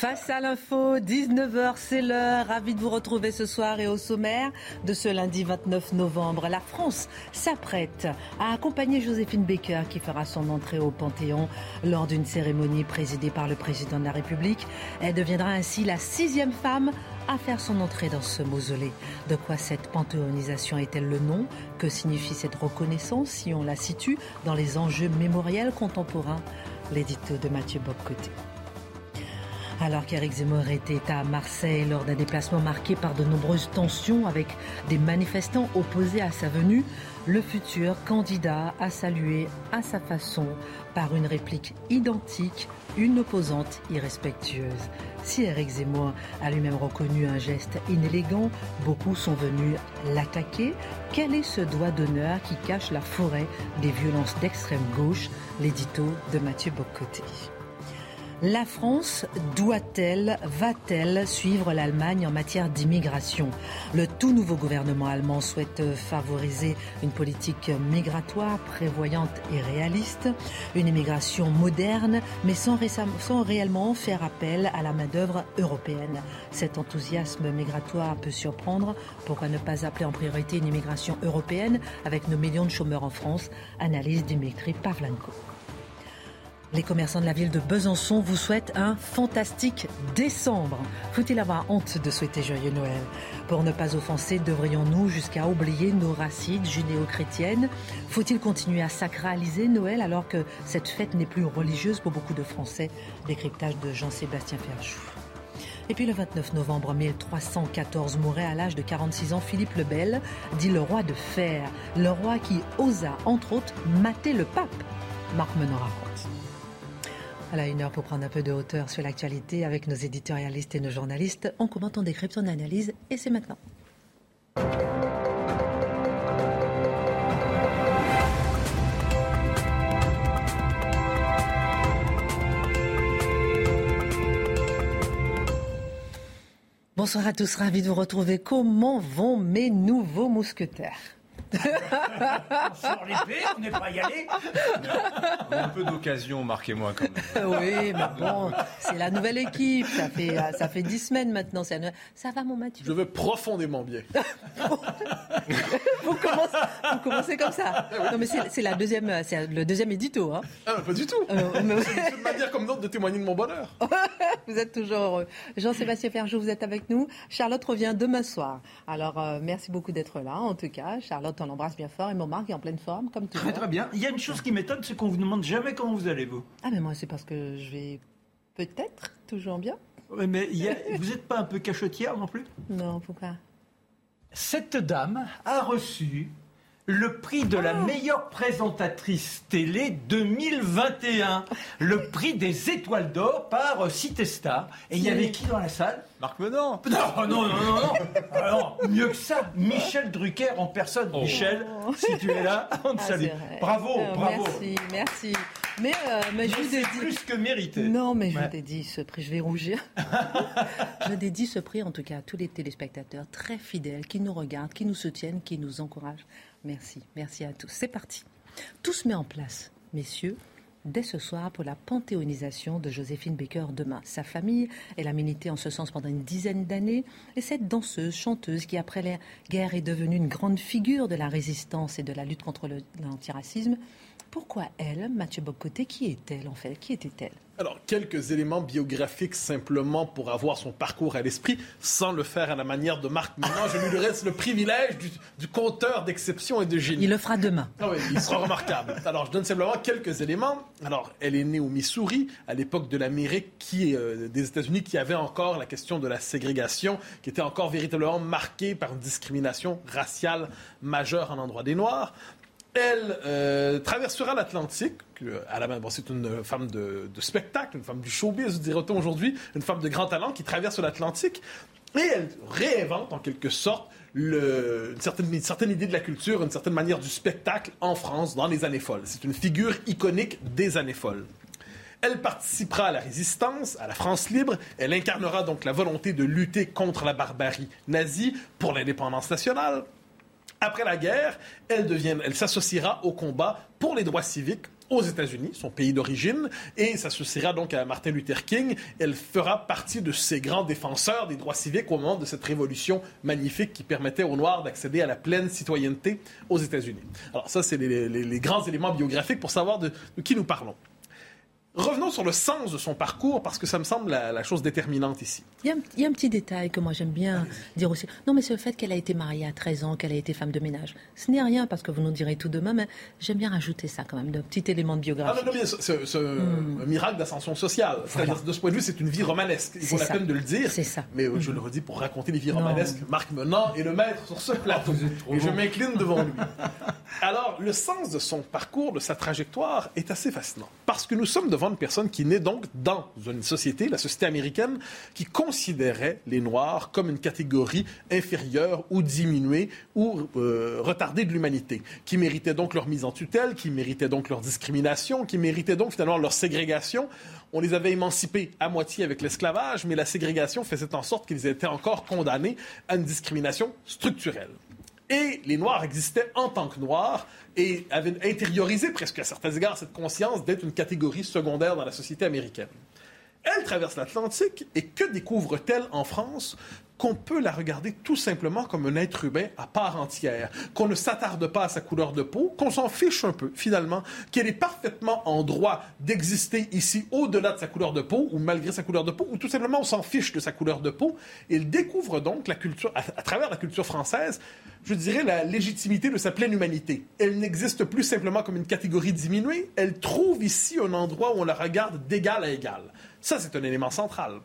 Face à l'info, 19h, c'est l'heure. Ravi de vous retrouver ce soir et au sommaire de ce lundi 29 novembre. La France s'apprête à accompagner Joséphine Baker qui fera son entrée au Panthéon lors d'une cérémonie présidée par le président de la République. Elle deviendra ainsi la sixième femme à faire son entrée dans ce mausolée. De quoi cette panthéonisation est-elle le nom? Que signifie cette reconnaissance si on la situe dans les enjeux mémoriels contemporains? L'édito de Mathieu Bobcoté. Alors qu'Éric Zemmour était à Marseille lors d'un déplacement marqué par de nombreuses tensions avec des manifestants opposés à sa venue, le futur candidat a salué à sa façon, par une réplique identique, une opposante irrespectueuse. Si Éric Zemmour a lui-même reconnu un geste inélégant, beaucoup sont venus l'attaquer. Quel est ce doigt d'honneur qui cache la forêt des violences d'extrême gauche? L'édito de Mathieu Bocoté. La France doit-elle, va-t-elle suivre l'Allemagne en matière d'immigration? Le tout nouveau gouvernement allemand souhaite favoriser une politique migratoire prévoyante et réaliste, une immigration moderne, mais sans, réellement faire appel à la main-d'œuvre européenne. Cet enthousiasme migratoire peut surprendre. Pourquoi ne pas appeler en priorité une immigration européenne avec nos millions de chômeurs en France? Analyse Dimitri Pavlenko. Les commerçants de la ville de Besançon vous souhaitent un fantastique décembre. Faut-il avoir honte de souhaiter joyeux Noël? Pour ne pas offenser, devrions-nous jusqu'à oublier nos racines judéo-chrétiennes? Faut-il continuer à sacraliser Noël alors que cette fête n'est plus religieuse pour beaucoup de Français? Décryptage de Jean-Sébastien Ferjou. Et puis le 29 novembre 1314 mourait à l'âge de 46 ans Philippe le Bel, dit le roi de fer, le roi qui osa, entre autres, mater le pape. Marc Menor À une heure pour prendre un peu de hauteur sur l'actualité avec nos éditorialistes et nos journalistes. On commente, on décrypte, on analyse et c'est maintenant. Bonsoir à tous, ravi de vous retrouver. Comment vont mes nouveaux mousquetaires? On sort l'épée, on n'est pas y allé. Un peu d'occasion, marquez-moi quand même. Oui, mais bon, c'est la nouvelle équipe. Ça fait, ça fait dix semaines maintenant. Ça, ça va, mon Mathieu? Je veux profondément bien. vous, commencez, vous, commencez, comme ça. Non, mais c'est la deuxième, c'est le deuxième édito. Hein. Ah, pas du tout. Euh, mais... C'est une manière comme d'autres de témoigner de mon bonheur. vous êtes toujours heureux. Jean-Sébastien Ferjou, vous êtes avec nous. Charlotte revient demain soir. Alors, euh, merci beaucoup d'être là, en tout cas. Charlotte on l'embrasse bien fort. Et mon Marc est en pleine forme, comme toujours. Très, très bien. Il y a une chose qui m'étonne, c'est qu'on vous demande jamais comment vous allez, vous. Ah, mais moi, c'est parce que je vais peut-être toujours bien. Oui, mais vous n'êtes pas un peu cachotière non plus? Non, pourquoi? Cette dame a reçu le prix de la ah. meilleure présentatrice télé 2021, le prix des étoiles d'or par Cité Star. Et il y avait qui dans la salle? Marc Menon Non, non, non, non, non. Alors, mieux que ça, Michel Drucker en personne. Oh. Michel, si tu es là, on te ah, salue. Bravo, euh, bravo. Merci, merci. Mais, euh, mais, je vous ai dit. plus que mérité. Non, mais je vous ai ce prix, je vais rougir. je dédie ce prix en tout cas à tous les téléspectateurs très fidèles qui nous regardent, qui nous soutiennent, qui nous encouragent. Merci, merci à tous. C'est parti. Tout se met en place, messieurs, dès ce soir pour la panthéonisation de Joséphine Baker demain. Sa famille, elle a milité en ce sens pendant une dizaine d'années, et cette danseuse, chanteuse qui après la guerre est devenue une grande figure de la résistance et de la lutte contre l'antiracisme, Pourquoi elle, Mathieu Bocoté, qui est-elle en fait? Qui était-elle? Alors, quelques éléments biographiques simplement pour avoir son parcours à l'esprit, sans le faire à la manière de Marc Maintenant, Je lui laisse le privilège du, du conteur d'exception et de génie. Il le fera demain. Ah oui, il sera remarquable. Alors, je donne simplement quelques éléments. Alors, elle est née au Missouri, à l'époque de l'Amérique qui, euh, des États-Unis, qui avait encore la question de la ségrégation, qui était encore véritablement marquée par une discrimination raciale majeure en endroit des Noirs. Elle euh, traversera l'Atlantique. À la main, c'est une femme de, spectacle, une femme du showbiz, dirait-on aujourd'hui, une femme de grand talent qui traverse l'Atlantique. Et elle réinvente en quelque sorte une, certaine, une, certaine, idée de la culture, une certaine manière du spectacle en France dans les années folles. C'est une figure iconique des années folles. Elle participera à la résistance, à la France libre. Elle incarnera donc la volonté de lutter contre la barbarie nazie pour l'indépendance nationale. Après la guerre, elle, elle s'associera au combat pour les droits civiques aux États-Unis, son pays d'origine, et s'associera donc à Martin Luther King. Elle fera partie de ces grands défenseurs des droits civiques au moment de cette révolution magnifique qui permettait aux Noirs d'accéder à la pleine citoyenneté aux États-Unis. Alors ça, c'est les, grands éléments biographiques pour savoir de qui nous parlons. Revenons sur le sens de son parcours, parce que ça me semble la, chose déterminante ici. Il y, a un, petit détail que moi j'aime bien dire aussi. Non, mais c'est le fait qu'elle a été mariée à 13 ans, qu'elle a été femme de ménage. Ce n'est rien, parce que vous nous direz tout demain, mais j'aime bien rajouter ça quand même, de petit élément de biographie. Ah non, non, mais c'est un miracle d'ascension sociale. De ce point de vue, c'est une vie romanesque. Il vaut la peine de le dire. C'est ça. Mais euh, je le redis, pour raconter les vies romanesques, Marc Menant est le maître sur ce plateau. et je m'incline devant lui. Alors, le sens de son parcours, de sa trajectoire, est assez fascinant. Parce que nous sommes devant une personne qui naît donc dans une société, la société américaine, qui considérait les Noirs comme une catégorie inférieure ou diminuée ou euh, retardée de l'humanité, qui méritait donc leur mise en tutelle, qui méritait donc leur discrimination, qui méritait donc finalement leur ségrégation. On les avait émancipés à moitié avec l'esclavage, mais la ségrégation faisait en sorte qu'ils étaient encore condamnés à une discrimination structurelle. Et les Noirs existaient en tant que Noirs et avaient intériorisé presque à certains égards cette conscience d'être une catégorie secondaire dans la société américaine. Elle traverse l'Atlantique et que découvre-t-elle en France? Qu'on peut la regarder tout simplement comme un être humain à part entière, qu'on ne s'attarde pas à sa couleur de peau, qu'on s'en fiche un peu finalement, qu'elle est parfaitement en droit d'exister ici au-delà de sa couleur de peau ou malgré sa couleur de peau, ou tout simplement on s'en fiche de sa couleur de peau. Il découvre donc la culture, à, à travers la culture française, je dirais la légitimité de sa pleine humanité. Elle n'existe plus simplement comme une catégorie diminuée, elle trouve ici un endroit où on la regarde d'égal à égal. Ça, c'est un élément central.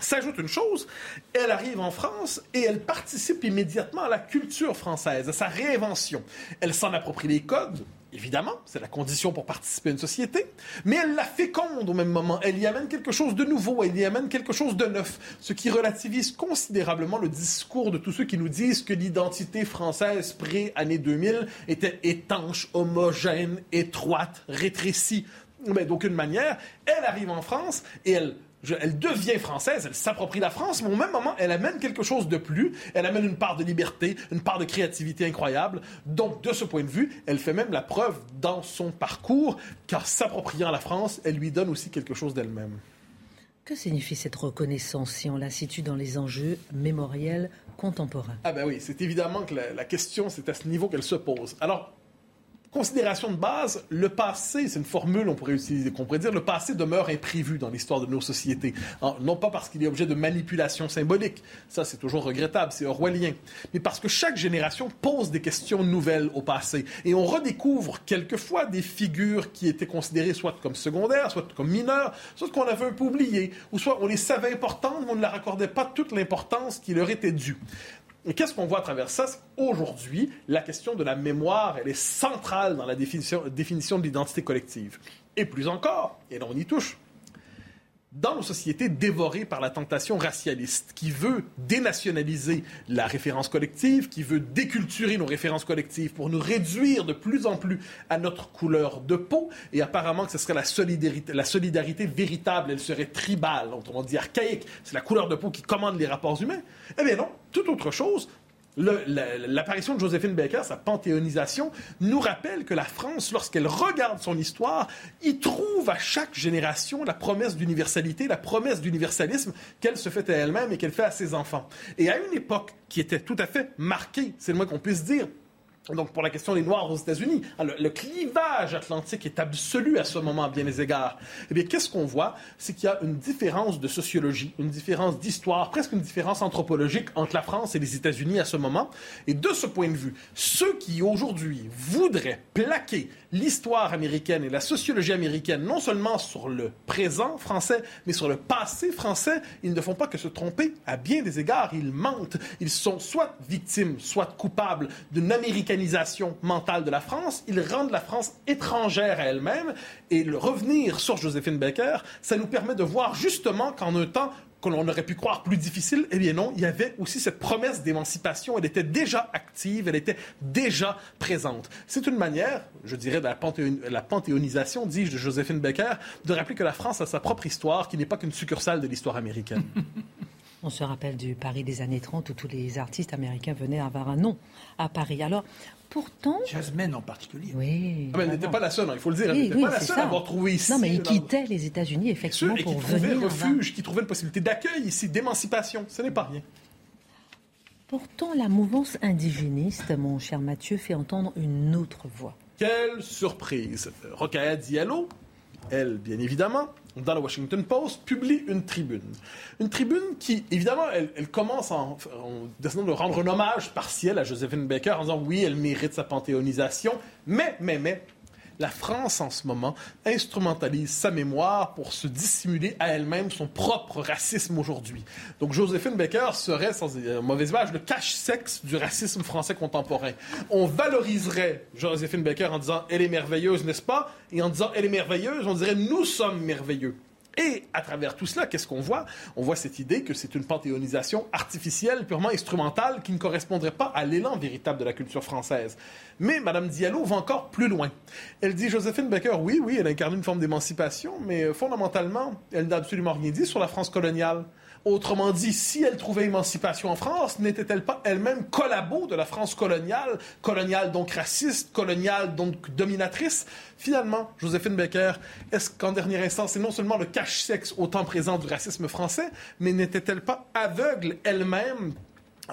S'ajoute une chose, elle arrive en France et elle participe immédiatement à la culture française, à sa réinvention. Elle s'en approprie les codes, évidemment, c'est la condition pour participer à une société, mais elle la féconde au même moment. Elle y amène quelque chose de nouveau, elle y amène quelque chose de neuf, ce qui relativise considérablement le discours de tous ceux qui nous disent que l'identité française pré-année 2000 était étanche, homogène, étroite, rétrécie. Mais d'aucune manière, elle arrive en France et elle elle devient française, elle s'approprie la France, mais au même moment, elle amène quelque chose de plus. Elle amène une part de liberté, une part de créativité incroyable. Donc, de ce point de vue, elle fait même la preuve dans son parcours qu'en s'appropriant la France, elle lui donne aussi quelque chose d'elle-même. Que signifie cette reconnaissance si on la situe dans les enjeux mémoriels contemporains? Ah ben oui, c'est évidemment que la, la question, c'est à ce niveau qu'elle se pose. Alors, Considération de base, le passé, c'est une formule on pourrait utiliser, qu'on pourrait dire, le passé demeure imprévu dans l'histoire de nos sociétés. non pas parce qu'il est objet de manipulation symbolique, ça c'est toujours regrettable, c'est orwellien, mais parce que chaque génération pose des questions nouvelles au passé. Et on redécouvre quelquefois des figures qui étaient considérées soit comme secondaires, soit comme mineures, soit qu'on avait un peu oubliées, ou soit on les savait importantes, mais on ne leur accordait pas toute l'importance qui leur était due. Et qu'est-ce qu'on voit à travers ça? Aujourd'hui, la question de la mémoire, elle est centrale dans la définition, définition de l'identité collective. Et plus encore, et là on y touche, dans nos sociétés dévorées par la tentation racialiste, qui veut dénationaliser la référence collective, qui veut déculturer nos références collectives pour nous réduire de plus en plus à notre couleur de peau, et apparemment que ce serait la solidarité, véritable, elle serait tribale, autrement dit archaïque, c'est la couleur de peau qui commande les rapports humains. Eh bien non, toute autre chose, L'apparition de Joséphine Baker, sa panthéonisation, nous rappelle que la France, lorsqu'elle regarde son histoire, y trouve à chaque génération la promesse d'universalité, la promesse d'universalisme qu'elle se fait à elle-même et qu'elle fait à ses enfants. Et à une époque qui était tout à fait marquée, c'est le moins qu'on puisse dire, donc pour la question des Noirs aux États-Unis, hein, le, clivage atlantique est absolu à ce moment à bien des égards. Eh bien, qu'est-ce qu'on voit? C'est qu'il y a une différence de sociologie, une différence d'histoire, presque une différence anthropologique entre la France et les États-Unis à ce moment. Et de ce point de vue, ceux qui aujourd'hui voudraient plaquer l'histoire américaine et la sociologie américaine, non seulement sur le présent français, mais sur le passé français, ils ne font pas que se tromper à bien des égards. Ils mentent. Ils sont soit victimes, soit coupables d'une américanisation mentale de la France. Ils rendent la France étrangère à elle-même. Et le revenir sur Joséphine Baker, ça nous permet de voir justement qu'en un temps qu'on aurait pu croire plus difficile, eh bien non, il y avait aussi cette promesse d'émancipation. Elle était déjà active, elle était déjà présente. C'est une manière, je dirais, de la, la panthéonisation, dis-je, de Joséphine Baker, de rappeler que la France a sa propre histoire, qui n'est pas qu'une succursale de l'histoire américaine. On se rappelle du Paris des années 30 où tous les artistes américains venaient avoir un nom à Paris. Alors, pourtant. Jasmine en particulier. Oui. Ah, mais elle n'était pas la seule, hein, il faut le dire. Elle n'était pas la seule à avoir trouvé ici. Non, mais il quittait les États-Unis, effectivement, pour qui venir. refuge, qui trouvait une possibilité d'accueil ici, d'émancipation. Ce n'est pas rien. Pourtant, la mouvance indigéniste, mon cher Mathieu, fait entendre une autre voix. Quelle surprise Rokhaya Diallo, elle, bien évidemment, dans le Washington Post, publie une tribune. Une tribune qui, évidemment, elle, commence en, en essayant de rendre un hommage partiel à Josephine Baker en disant oui, elle mérite sa panthéonisation, mais, mais, mais, la France en ce moment instrumentalise sa mémoire pour se dissimuler à elle-même son propre racisme aujourd'hui. Donc Joséphine Baker serait, sans mauvaise image, le cache-sexe du racisme français contemporain. On valoriserait Joséphine Baker en disant elle est merveilleuse, n'est-ce pas? Et en disant elle est merveilleuse, on dirait nous sommes merveilleux. Et à travers tout cela, qu'est-ce qu'on voit? On voit cette idée que c'est une panthéonisation artificielle, purement instrumentale, qui ne correspondrait pas à l'élan véritable de la culture française. Mais Mme Diallo va encore plus loin. Elle dit Joséphine Baker, oui, oui, elle incarne une forme d'émancipation, mais fondamentalement, elle n'a absolument rien dit sur la France coloniale. Autrement dit, si elle trouvait émancipation en France, n'était-elle pas elle-même collabo de la France coloniale, coloniale donc raciste, coloniale donc dominatrice? Finalement, Joséphine Baker, est-ce qu'en dernière instance, c'est non seulement le cache-sexe au temps présent du racisme français, mais n'était-elle pas aveugle elle-même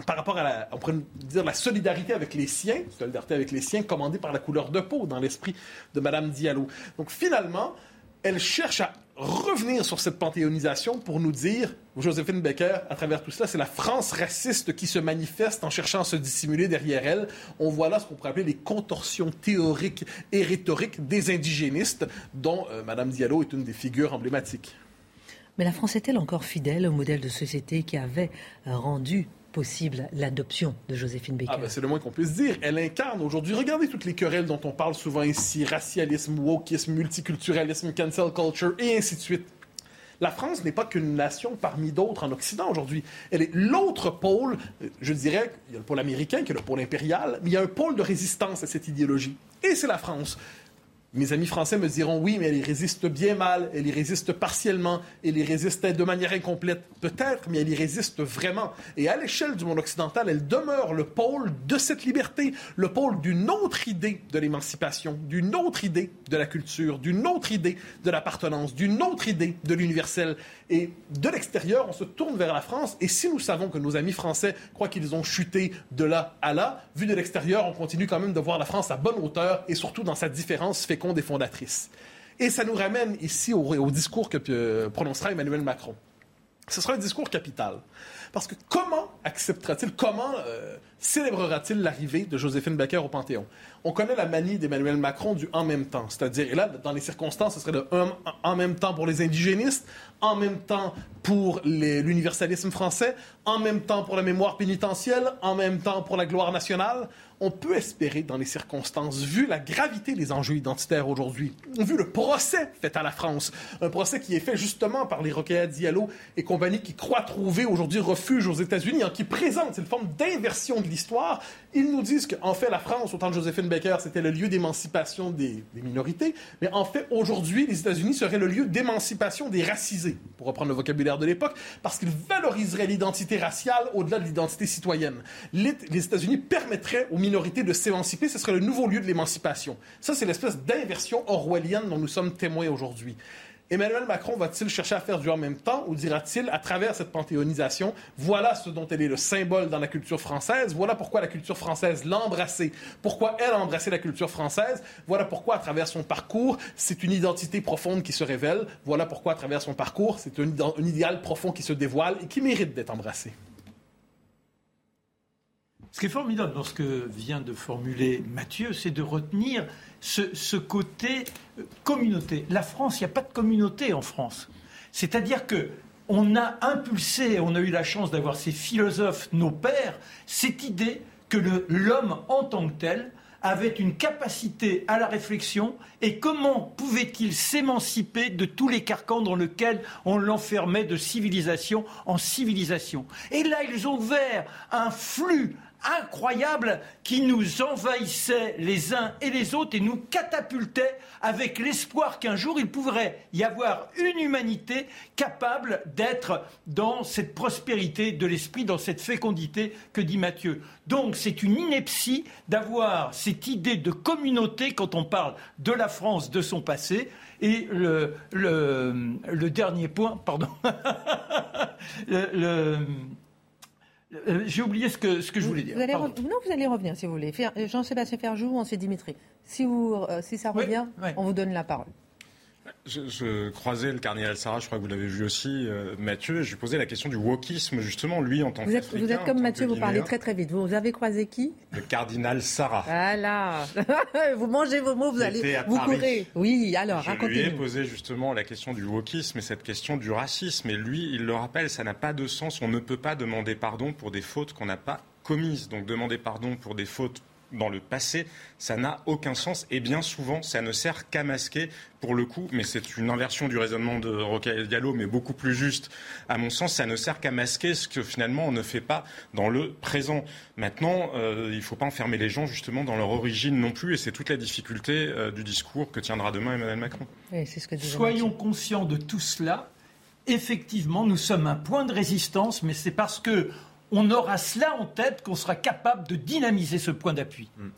par rapport à la, dire la solidarité avec les siens, solidarité avec les siens commandée par la couleur de peau dans l'esprit de Madame Diallo? Donc finalement, elle cherche à revenir sur cette panthéonisation pour nous dire, Joséphine Baker, à travers tout cela, c'est la France raciste qui se manifeste en cherchant à se dissimuler derrière elle. On voit là ce qu'on pourrait appeler les contorsions théoriques et rhétoriques des indigénistes, dont euh, Mme Diallo est une des figures emblématiques. Mais la France est-elle encore fidèle au modèle de société qui avait euh, rendu possible l'adoption de Joséphine Baker. Ah ben c'est le moins qu'on puisse dire. Elle incarne aujourd'hui, regardez toutes les querelles dont on parle souvent ici, racialisme, wokisme, multiculturalisme, cancel culture et ainsi de suite. La France n'est pas qu'une nation parmi d'autres en Occident aujourd'hui. Elle est l'autre pôle, je dirais, il y a le pôle américain, qui est le pôle impérial, mais il y a un pôle de résistance à cette idéologie. Et c'est la France. Mes amis français me diront oui, mais elle y résiste bien mal, elle y résiste partiellement, elle y résiste de manière incomplète, peut-être, mais elle y résiste vraiment. Et à l'échelle du monde occidental, elle demeure le pôle de cette liberté, le pôle d'une autre idée de l'émancipation, d'une autre idée de la culture, d'une autre idée de l'appartenance, d'une autre idée de l'universel. Et de l'extérieur, on se tourne vers la France, et si nous savons que nos amis français croient qu'ils ont chuté de là à là, vu de l'extérieur, on continue quand même de voir la France à bonne hauteur, et surtout dans sa différence fait des fondatrices. Et ça nous ramène ici au, discours que euh, prononcera Emmanuel Macron. Ce sera un discours capital. Parce que comment acceptera-t-il, comment euh, célébrera-t-il l'arrivée de Joséphine Baker au Panthéon? On connaît la manie d'Emmanuel Macron du en même temps. C'est-à-dire, et là, dans les circonstances, ce serait de en même temps pour les indigénistes, en même temps pour l'universalisme français, en même temps pour la mémoire pénitentielle, en même temps pour la gloire nationale on peut espérer, dans les circonstances, vu la gravité des enjeux identitaires aujourd'hui, vu le procès fait à la France, un procès qui est fait justement par les Roquettes Diallo et compagnie qui croient trouver aujourd'hui refuge aux États-Unis, hein, qui présente une forme d'inversion de l'histoire. Ils nous disent qu'en fait, la France, autant de Joséphine Baker, c'était le lieu d'émancipation des, minorités, mais en fait, aujourd'hui, les États-Unis seraient le lieu d'émancipation des racisés, pour reprendre le vocabulaire de l'époque, parce qu'ils valoriseraient l'identité raciale au-delà de l'identité citoyenne. Les, les États-Unis permettraient aux minorité de s'émanciper, ce serait le nouveau lieu de l'émancipation. Ça, c'est l'espèce d'inversion orwellienne dont nous sommes témoins aujourd'hui. Emmanuel Macron va-t-il chercher à faire du en même temps ou dira-t-il, à travers cette panthéonisation, voilà ce dont elle est le symbole dans la culture française, voilà pourquoi la culture française l'a pourquoi elle a embrassé la culture française, voilà pourquoi à travers son parcours, c'est une identité profonde qui se révèle, voilà pourquoi à travers son parcours, c'est un, un idéal profond qui se dévoile et qui mérite d'être embrassé. Ce qui est formidable dans ce que vient de formuler Mathieu, c'est de retenir ce, côté euh, communauté. La France, il n'y a pas de communauté en France. C'est-à-dire que on a impulsé, on a eu la chance d'avoir ces philosophes, nos pères, cette idée que l'homme en tant que tel avait une capacité à la réflexion et comment pouvait-il s'émanciper de tous les carcans dans lesquels on l'enfermait de civilisation en civilisation. Et là, ils ont ouvert un flux incroyable qui nous envahissait les uns et les autres et nous catapultait avec l'espoir qu'un jour il pourrait y avoir une humanité capable d'être dans cette prospérité de l'esprit, dans cette fécondité que dit Matthieu. Donc c'est une ineptie d'avoir cette idée de communauté quand on parle de la France, de son passé. Et le, dernier point, pardon, euh, j'ai oublié ce que, ce que je voulais dire. Vous allez non, vous allez revenir si vous voulez. Euh, Jean-Sébastien Ferjou, sait Dimitri. Si, vous, euh, si ça revient, on vous donne la parole. Je, croisais le cardinal Sarah, je crois que vous l'avez vu aussi, Mathieu, je lui posais la question du wokisme, justement, lui en tant que. Vous êtes comme Mathieu, vous parlez très très vite. Vous avez croisé qui? Le cardinal Sarah. Voilà. vous mangez vos mots, vous allez. Vous courez. Oui, alors, racontez-nous. Je lui ai posé justement la question du wokisme et cette question du racisme. Et lui, il le rappelle, ça n'a pas de sens. On ne peut pas demander pardon pour des fautes qu'on n'a pas commises. Donc demander pardon pour des fautes dans le passé, ça n'a aucun sens et bien souvent ça ne sert qu'à masquer pour le coup, mais c'est une inversion du raisonnement de Rocaille Diallo, mais beaucoup plus juste à mon sens, ça ne sert qu'à masquer ce que finalement on ne fait pas dans le présent. Maintenant, euh, il ne faut pas enfermer les gens justement dans leur origine non plus et c'est toute la difficulté euh, du discours que tiendra demain Emmanuel Macron. Soyons conscients de tout cela. Effectivement, nous sommes un point de résistance, mais c'est parce que on aura cela en tête qu'on sera capable de dynamiser ce point d'appui. Hmm.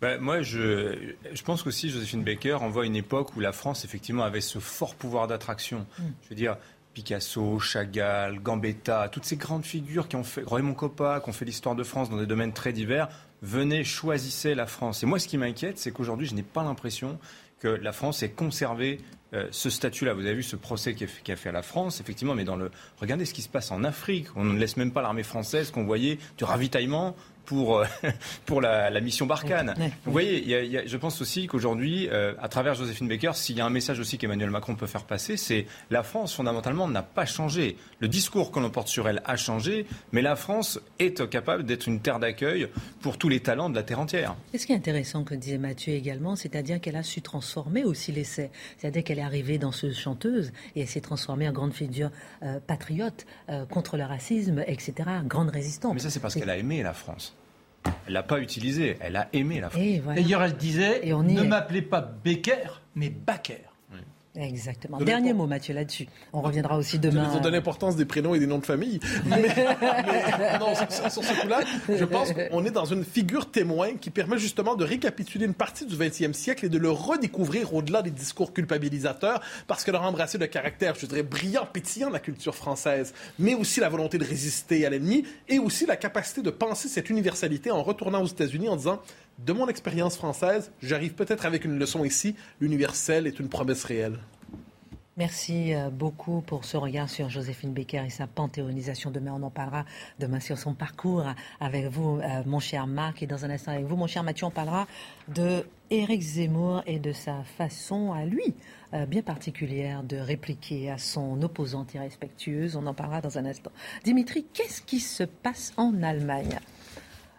Ben, moi, je, je pense qu'aussi Joséphine Baker envoie une époque où la France, effectivement, avait ce fort pouvoir d'attraction. Hmm. Je veux dire, Picasso, Chagall, Gambetta, toutes ces grandes figures qui ont fait, Raymond Coppa, qui ont fait l'histoire de France dans des domaines très divers, venaient, choisissaient la France. Et moi, ce qui m'inquiète, c'est qu'aujourd'hui, je n'ai pas l'impression que la France ait conservé euh, ce statut-là. Vous avez vu ce procès qui a, fait, la France, effectivement, mais dans le. Regardez ce qui se passe en Afrique. On ne laisse même pas l'armée française qu'on voyait du ravitaillement pour, euh, pour la, mission Barkhane. Vous voyez, je pense aussi qu'aujourd'hui, euh, à travers Joséphine Baker, s'il y a un message aussi qu'Emmanuel Macron peut faire passer, c'est la France, fondamentalement, n'a pas changé. Le discours qu'on porte sur elle a changé, mais la France est capable d'être une terre d'accueil pour tous les talents de la terre entière. Et ce qui est intéressant, que disait Mathieu également, c'est-à-dire qu'elle a su transformer aussi l'essai. C'est-à-dire qu'elle est arrivée danseuse chanteuse et elle s'est transformée en grande figure euh, patriote contre le racisme, etc. Grande résistante. Mais ça, c'est parce qu'elle a aimé la France. Elle l'a pas utilisé, elle a aimé la France. D'ailleurs, elle disait ne m'appelez pas Becker, mais Baker. Exactement. Dernier mot, Mathieu, là-dessus. On reviendra aussi demain. Ils ont donné l'importance des prénoms et des noms de famille. Mais, non, sur, ce coup-là, je pense qu'on est dans une figure témoin qui permet justement de récapituler une partie du 20e siècle et de le redécouvrir au-delà des discours culpabilisateurs, parce que leur embrasser le caractère, je dirais, brillant, pétillant de la culture française, mais aussi la volonté de résister à l'ennemi et aussi la capacité de penser cette universalité en retournant aux États-Unis en disant de mon expérience française, j'arrive peut-être avec une leçon ici. L'universel est une promesse réelle. Merci euh, beaucoup pour ce regard sur Joséphine Becker et sa panthéonisation. Demain, on en parlera demain sur son parcours avec vous, euh, mon cher Marc, et dans un instant avec vous, mon cher Mathieu, on parlera de Éric Zemmour et de sa façon à lui euh, bien particulière de répliquer à son opposante irrespectueuse. On en parlera dans un instant. Dimitri, qu'est-ce qui se passe en Allemagne?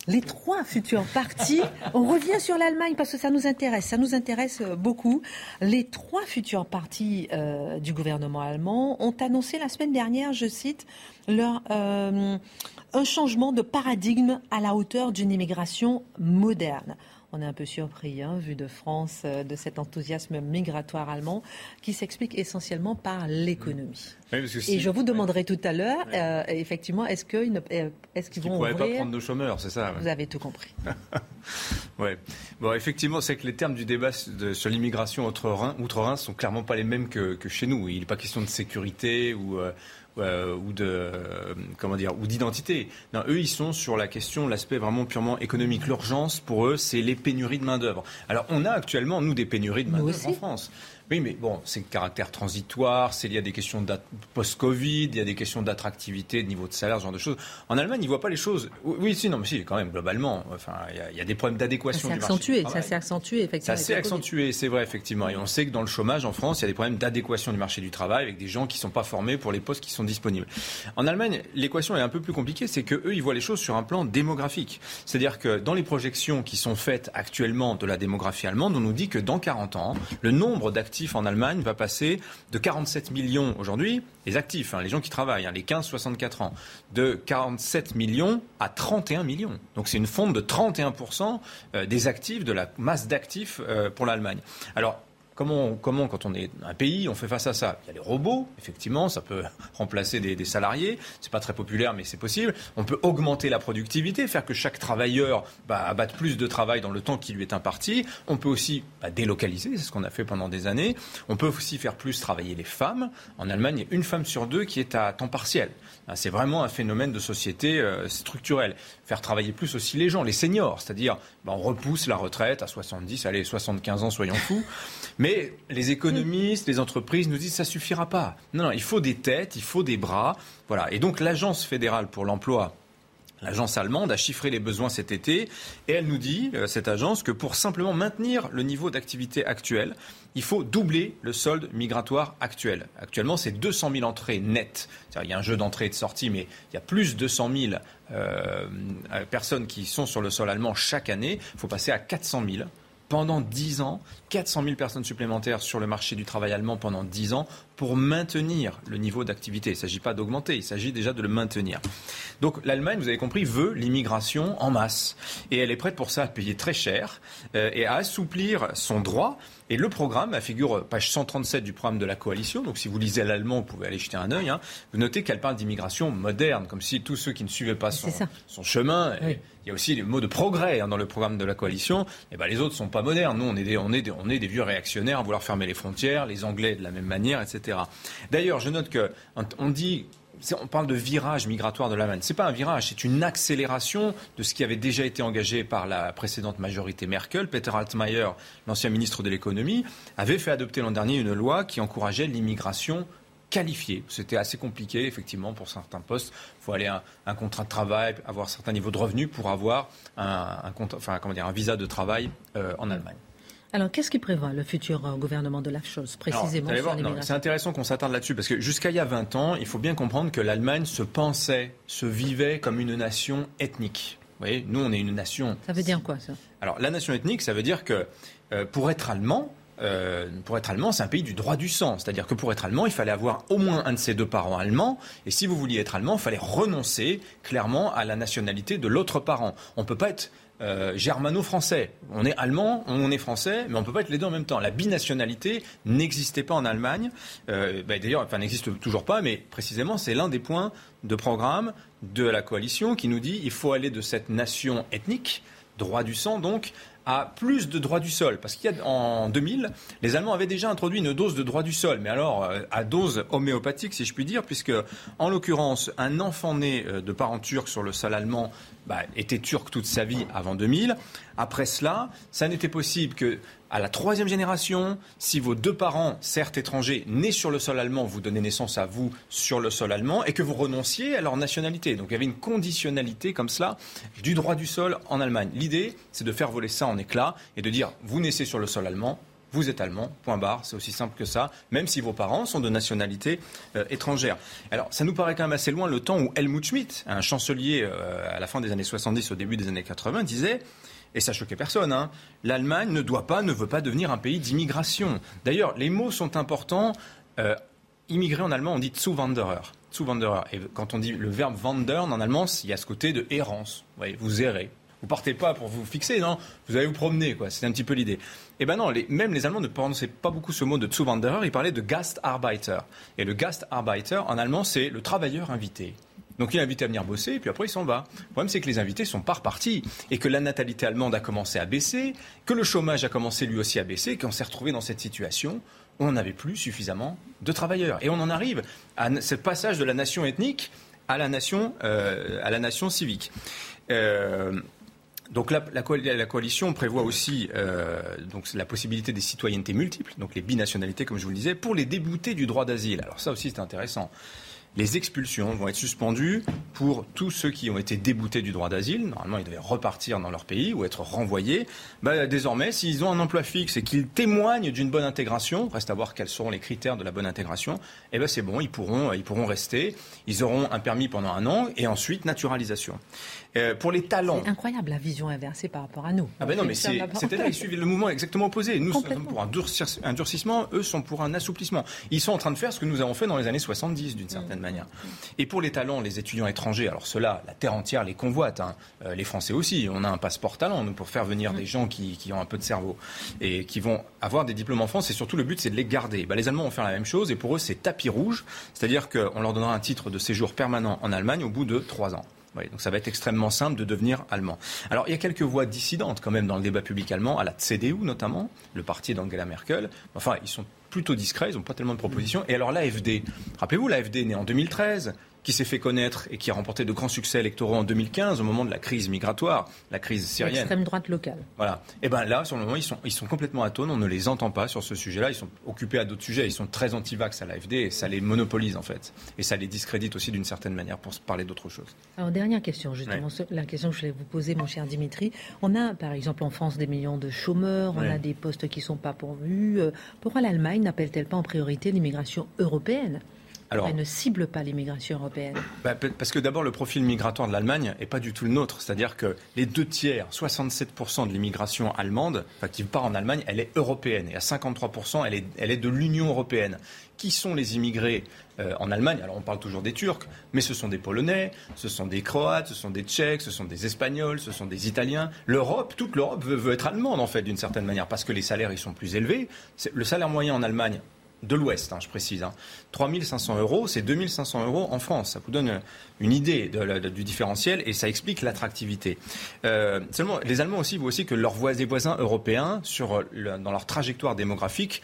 Les trois futurs partis, on revient sur l'Allemagne parce que ça nous intéresse, ça nous intéresse euh, beaucoup. Les trois futurs partis euh, du gouvernement allemand ont annoncé la semaine dernière, je cite, leur, euh, un changement de paradigme à la hauteur d'une immigration moderne. On est un peu surpris, hein, vu de France, euh, de cet enthousiasme migratoire allemand qui s'explique essentiellement par l'économie. Et je vous demanderai tout à l'heure, euh, effectivement, est-ce qu'ils est qu'ils vont ouvrir... pas prendre nos chômeurs, c'est ça Vous avez tout compris. ouais. Bon, effectivement, c'est que les termes du débat sur l'immigration outre-Rhin outre sont clairement pas les mêmes que, chez nous. Il n'est pas question de sécurité ou, euh, ou de euh, comment dire ou d'identité. eux, ils sont sur la question, l'aspect vraiment purement économique. L'urgence pour eux, c'est les pénuries de main d'œuvre. Alors, on a actuellement nous des pénuries de main d'œuvre en France. Oui, mais bon, c'est le caractère transitoire, c'est lié à des questions post-Covid, il y a des questions d'attractivité, de niveau de salaire, ce genre de choses. En Allemagne, ils ne voient pas les choses. Oui, si, non, mais si, quand même, globalement. Enfin, il y, a, des problèmes d'adéquation du accentué, Ça s'est accentué, effectivement. Ça s'est accentué, c'est vrai, effectivement. Et on sait que dans le chômage en France, il y a des problèmes d'adéquation du marché du travail avec des gens qui ne sont pas formés pour les postes qui sont disponibles. En Allemagne, l'équation est un peu plus compliquée, c'est qu'eux, ils voient les choses sur un plan démographique. C'est-à-dire que dans les projections qui sont faites actuellement de la démographie allemande, on nous dit que dans 40 ans, le nombre d'actifs en Allemagne va passer de 47 millions aujourd'hui, les actifs, hein, les gens qui travaillent, hein, les 15-64 ans, de 47 millions à 31 millions. Donc c'est une fonte de 31% euh, des actifs, de la masse d'actifs euh, pour l'Allemagne. Alors Comment, quand on est un pays, on fait face à ça? Il y a les robots, effectivement, ça peut remplacer des, des salariés. C'est pas très populaire, mais c'est possible. On peut augmenter la productivité, faire que chaque travailleur bah, abatte plus de travail dans le temps qui lui est imparti. On peut aussi bah, délocaliser, c'est ce qu'on a fait pendant des années. On peut aussi faire plus travailler les femmes. En Allemagne, il y a une femme sur deux qui est à temps partiel. Ah, c'est vraiment un phénomène de société euh, structurel. Faire travailler plus aussi les gens, les seniors, c'est-à-dire bah, on repousse la retraite à 70, allez, 75 ans, soyons fous. Mais les économistes, les entreprises nous disent que ça suffira pas. Non, non, il faut des têtes, il faut des bras. Voilà. Et donc l'Agence fédérale pour l'emploi L'agence allemande a chiffré les besoins cet été et elle nous dit, euh, cette agence, que pour simplement maintenir le niveau d'activité actuel, il faut doubler le solde migratoire actuel. Actuellement, c'est 200 000 entrées nettes. Il y a un jeu d'entrée et de sortie, mais il y a plus de 200 000 euh, personnes qui sont sur le sol allemand chaque année. Il faut passer à 400 000 pendant 10 ans, 400 000 personnes supplémentaires sur le marché du travail allemand pendant 10 ans pour maintenir le niveau d'activité. Il ne s'agit pas d'augmenter, il s'agit déjà de le maintenir. Donc l'Allemagne, vous avez compris, veut l'immigration en masse. Et elle est prête pour ça à payer très cher euh, et à assouplir son droit. Et le programme, à figure page 137 du programme de la coalition, donc si vous lisez l'allemand, vous pouvez aller jeter un œil, hein, vous notez qu'elle parle d'immigration moderne, comme si tous ceux qui ne suivaient pas son, son chemin, il y a aussi les mots de progrès hein, dans le programme de la coalition, et eh ben les autres ne sont pas modernes. Nous, on est, des, on, est des, on est des vieux réactionnaires à vouloir fermer les frontières, les Anglais de la même manière, etc. D'ailleurs, je note qu'on dit on parle de virage migratoire de l'Allemagne. Ce n'est pas un virage, c'est une accélération de ce qui avait déjà été engagé par la précédente majorité Merkel. Peter Altmaier, l'ancien ministre de l'économie, avait fait adopter l'an dernier une loi qui encourageait l'immigration qualifiée. C'était assez compliqué, effectivement, pour certains postes. Il faut aller à un, contrat de travail, avoir un certain niveau de revenus pour avoir un visa de travail euh, en Allemagne. Alors, qu'est-ce qui prévoit le futur euh, gouvernement de la chose, précisément C'est intéressant qu'on s'attarde là-dessus, parce que jusqu'à il y a 20 ans, il faut bien comprendre que l'Allemagne se pensait, se vivait comme une nation ethnique. Vous voyez, nous, on est une nation. Ça veut dire quoi, ça? Alors, la nation ethnique, ça veut dire que euh, pour être allemand, euh, pour être allemand, c'est un pays du droit du sang. C'est-à-dire que pour être allemand, il fallait avoir au moins un de ses deux parents allemands. Et si vous vouliez être allemand, il fallait renoncer clairement à la nationalité de l'autre parent. On ne peut pas être euh, germano-français. On est allemand, on est français, mais on ne peut pas être les deux en même temps. La binationalité n'existait pas en Allemagne. Euh, bah, d'ailleurs, enfin, n'existe toujours pas, mais précisément, c'est l'un des points de programme de la coalition qui nous dit qu'il faut aller de cette nation ethnique, droit du sang donc, à plus de droit du sol. Parce qu'il y a en 2000, les Allemands avaient déjà introduit une dose de droit du sol, mais alors euh, à dose homéopathique, si je puis dire, puisque en l'occurrence, un enfant né euh, de parents turcs sur le sol allemand bah, était turc toute sa vie avant 2000. Après cela, ça n'était possible que à la troisième génération, si vos deux parents, certes étrangers, nés sur le sol allemand, vous donnaient naissance à vous sur le sol allemand et que vous renonciez à leur nationalité. Donc il y avait une conditionnalité comme cela du droit du sol en Allemagne. L'idée, c'est de faire voler ça en éclats et de dire vous naissez sur le sol allemand, vous êtes allemand, point barre, c'est aussi simple que ça, même si vos parents sont de nationalité euh, étrangère. Alors, ça nous paraît quand même assez loin le temps où Helmut Schmidt, un chancelier euh, à la fin des années 70, au début des années 80, disait et ça choquait personne, hein. l'Allemagne ne doit pas, ne veut pas devenir un pays d'immigration. D'ailleurs, les mots sont importants. Euh, en allemand, on dit Zuwanderer. Zuwanderer. Et quand on dit le verbe wandern en allemand, il y a ce côté de errance. Vous, voyez, vous errez. Vous partez pas pour vous fixer, non Vous allez vous promener, quoi. C'est un petit peu l'idée. Eh ben non, même les Allemands ne prononçaient pas beaucoup ce mot de Zuwanderer, ils parlaient de Gastarbeiter. Et le Gastarbeiter, en allemand, c'est le travailleur invité. Donc il est invité à venir bosser, et puis après il s'en va. Le problème, c'est que les invités sont pas repartis, et que la natalité allemande a commencé à baisser, que le chômage a commencé lui aussi à baisser, qu'on s'est retrouvé dans cette situation où on n'avait plus suffisamment de travailleurs. Et on en arrive à ce passage de la nation ethnique à la nation, euh, à la nation civique. Euh, donc la, la, coalition prévoit aussi euh, donc la possibilité des citoyennetés multiples, donc les binationalités comme je vous le disais, pour les déboutés du droit d'asile. Alors ça aussi c'est intéressant les expulsions vont être suspendues pour tous ceux qui ont été déboutés du droit d'asile. Normalement, ils devaient repartir dans leur pays ou être renvoyés. Bah, désormais, s'ils ont un emploi fixe et qu'ils témoignent d'une bonne intégration, reste à voir quels seront les critères de la bonne intégration, eh ben c'est bon, ils pourront, ils pourront rester. Ils auront un permis pendant un an et ensuite naturalisation. Euh, pour les talents. C'est incroyable la vision inversée par rapport à nous. Ah ben non, mais c'était là, ils suivent le mouvement exactement opposé. Nous sommes pour un, durcissement, eux sont pour un assouplissement. Ils sont en train de faire ce que nous avons fait dans les années 70 d'une certaine manière. Et pour les talents, les étudiants étrangers, alors ceux-là, la terre entière les convoite. Hein. Euh, les Français aussi. On a un passeport talent nous pour faire venir mm. des gens qui, qui, ont un peu de cerveau et qui vont avoir des diplômes en France. Et surtout, le but c'est de les garder. Bah, les Allemands vont faire la même chose et pour eux c'est tapis rouge, c'est-à-dire qu'on leur donnera un titre de séjour permanent en Allemagne au bout de trois ans donc ça va être extrêmement simple de devenir allemand. Alors il y a quelques voix dissidentes quand même dans le débat public allemand, à la CDU notamment, le parti d'Angela Merkel. Enfin, ils sont plutôt discrets, ils n'ont pas tellement de propositions. Et alors l'AFD, rappelez-vous, l'AFD est née en 2013, qui s'est fait connaître et qui a remporté de grands succès électoraux en 2015 au moment de la crise migratoire, la crise syrienne. L'extrême droite locale. Voilà. Et bien là, sur le moment, ils sont, ils sont complètement atones, on ne les entend pas sur ce sujet-là, ils sont occupés à d'autres sujets, ils sont très anti-vax à l'AFD et ça les monopolise en fait. Et ça les discrédite aussi d'une certaine manière pour parler d'autres choses. Alors, dernière question, justement, la question que je voulais vous poser, mon cher Dimitri. On a, par exemple, en France des millions de chômeurs, on a des postes qui ne sont pas pourvus. Euh, pourquoi l'Allemagne n'appelle-t-elle pas en priorité l'immigration européenne? Alors, elle ne cible pas l'immigration européenne bah, Parce que d'abord, le profil migratoire de l'Allemagne n'est pas du tout le nôtre. C'est-à-dire que les deux tiers, 67% de l'immigration allemande, enfin, qui part en Allemagne, elle est européenne. Et à 53%, elle est, elle est de l'Union européenne. Qui sont les immigrés euh, en Allemagne? Alors, on parle toujours des Turcs, mais ce sont des Polonais, ce sont des Croates, ce sont des Tchèques, ce sont des Espagnols, ce sont des Italiens. L'Europe, toute l'Europe veut, veut, être allemande, en fait, d'une certaine manière, parce que les salaires, ils sont plus élevés. Le salaire moyen en Allemagne, de l'Ouest, hein, je précise. Hein. 3 500 euros, c'est 2 500 euros en France. Ça vous donne une idée du différentiel et ça explique l'attractivité. Euh, seulement, les Allemands aussi voient aussi que leurs voisins européens, sur dans leur trajectoire démographique,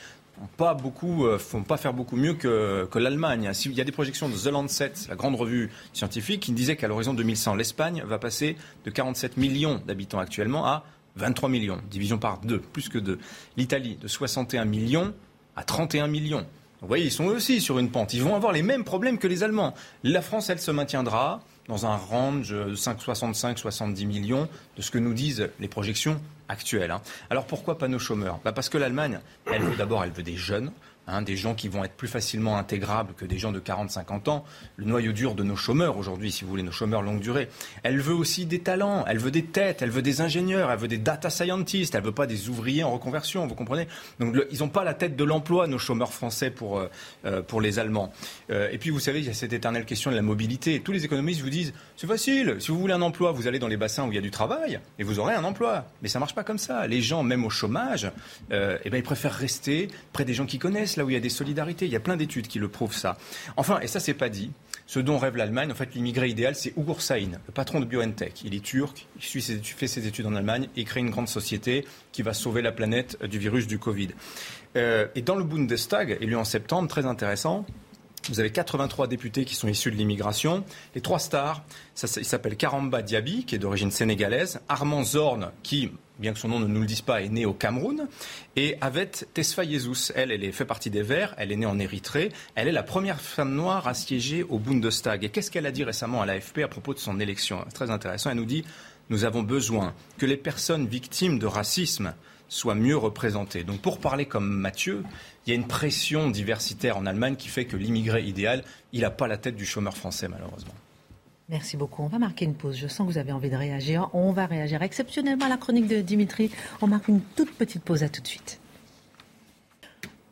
pas beaucoup, euh, font pas faire beaucoup mieux que, l'Allemagne. Il y a des projections de The Lancet, la grande revue scientifique, qui disait qu'à l'horizon 2100, l'Espagne va passer de 47 millions d'habitants actuellement à 23 millions, division par deux, plus que deux. L'Italie de 61 millions à 31 millions. Vous voyez, ils sont aussi sur une pente. Ils vont avoir les mêmes problèmes que les Allemands. La France, elle se maintiendra dans un range de 5,65-70 millions de ce que nous disent les projections actuelles. Hein. Alors pourquoi pas nos chômeurs? Bah Parce que l'Allemagne, elle veut d'abord, elle veut des jeunes. Hein, des gens qui vont être plus facilement intégrables que des gens de 40-50 ans, le noyau dur de nos chômeurs aujourd'hui, si vous voulez, nos chômeurs longue durée. Elle veut aussi des talents, elle veut des têtes, elle veut des ingénieurs, elle veut des data scientists, elle veut pas des ouvriers en reconversion, vous comprenez? Donc ils n'ont pas la tête de l'emploi, nos chômeurs français, pour, euh, euh, pour les Allemands. Euh, et puis vous savez, il y a cette éternelle question de la mobilité. Tous les économistes vous disent, c'est facile, si vous voulez un emploi, vous allez dans les bassins où il y a du travail et vous aurez un emploi. Mais ça marche pas comme ça. Les gens, même au chômage, eh ben, ils préfèrent rester près des gens qui connaissent où il y a des solidarités. Il y a plein d'études qui le prouvent ça. Enfin, et ça c'est pas dit, ce dont rêve l'Allemagne, en fait, l'immigré idéal, c'est Ugur Sahin, le patron de BioNTech. Il est turc, il fait ses études en Allemagne et crée une grande société qui va sauver la planète du virus du Covid. Euh, et dans le Bundestag, élu en septembre, très intéressant, vous avez 83 députés qui sont issus de l'immigration. Les trois stars, ça, il s'appelle Karamba Diaby, qui est d'origine sénégalaise, Armand Zorn, qui bien que son nom ne nous le dise pas, est née au Cameroun. Et Avet Tesfa Jesus, elle, elle fait partie des Verts, elle est née en Érythrée. Elle est la première femme noire à siéger au Bundestag. Et qu'est-ce qu'elle a dit récemment à l'AFP à propos de son élection? Très intéressant. Elle nous dit Nous avons besoin que les personnes victimes de racisme soient mieux représentées. Donc pour parler comme Mathieu, il y a une pression diversitaire en Allemagne qui fait que l'immigré idéal, il n'a pas la tête du chômeur français malheureusement. Merci beaucoup. On va marquer une pause. Je sens que vous avez envie de réagir. On va réagir exceptionnellement à la chronique de Dimitri. On marque une toute petite pause. À tout de suite.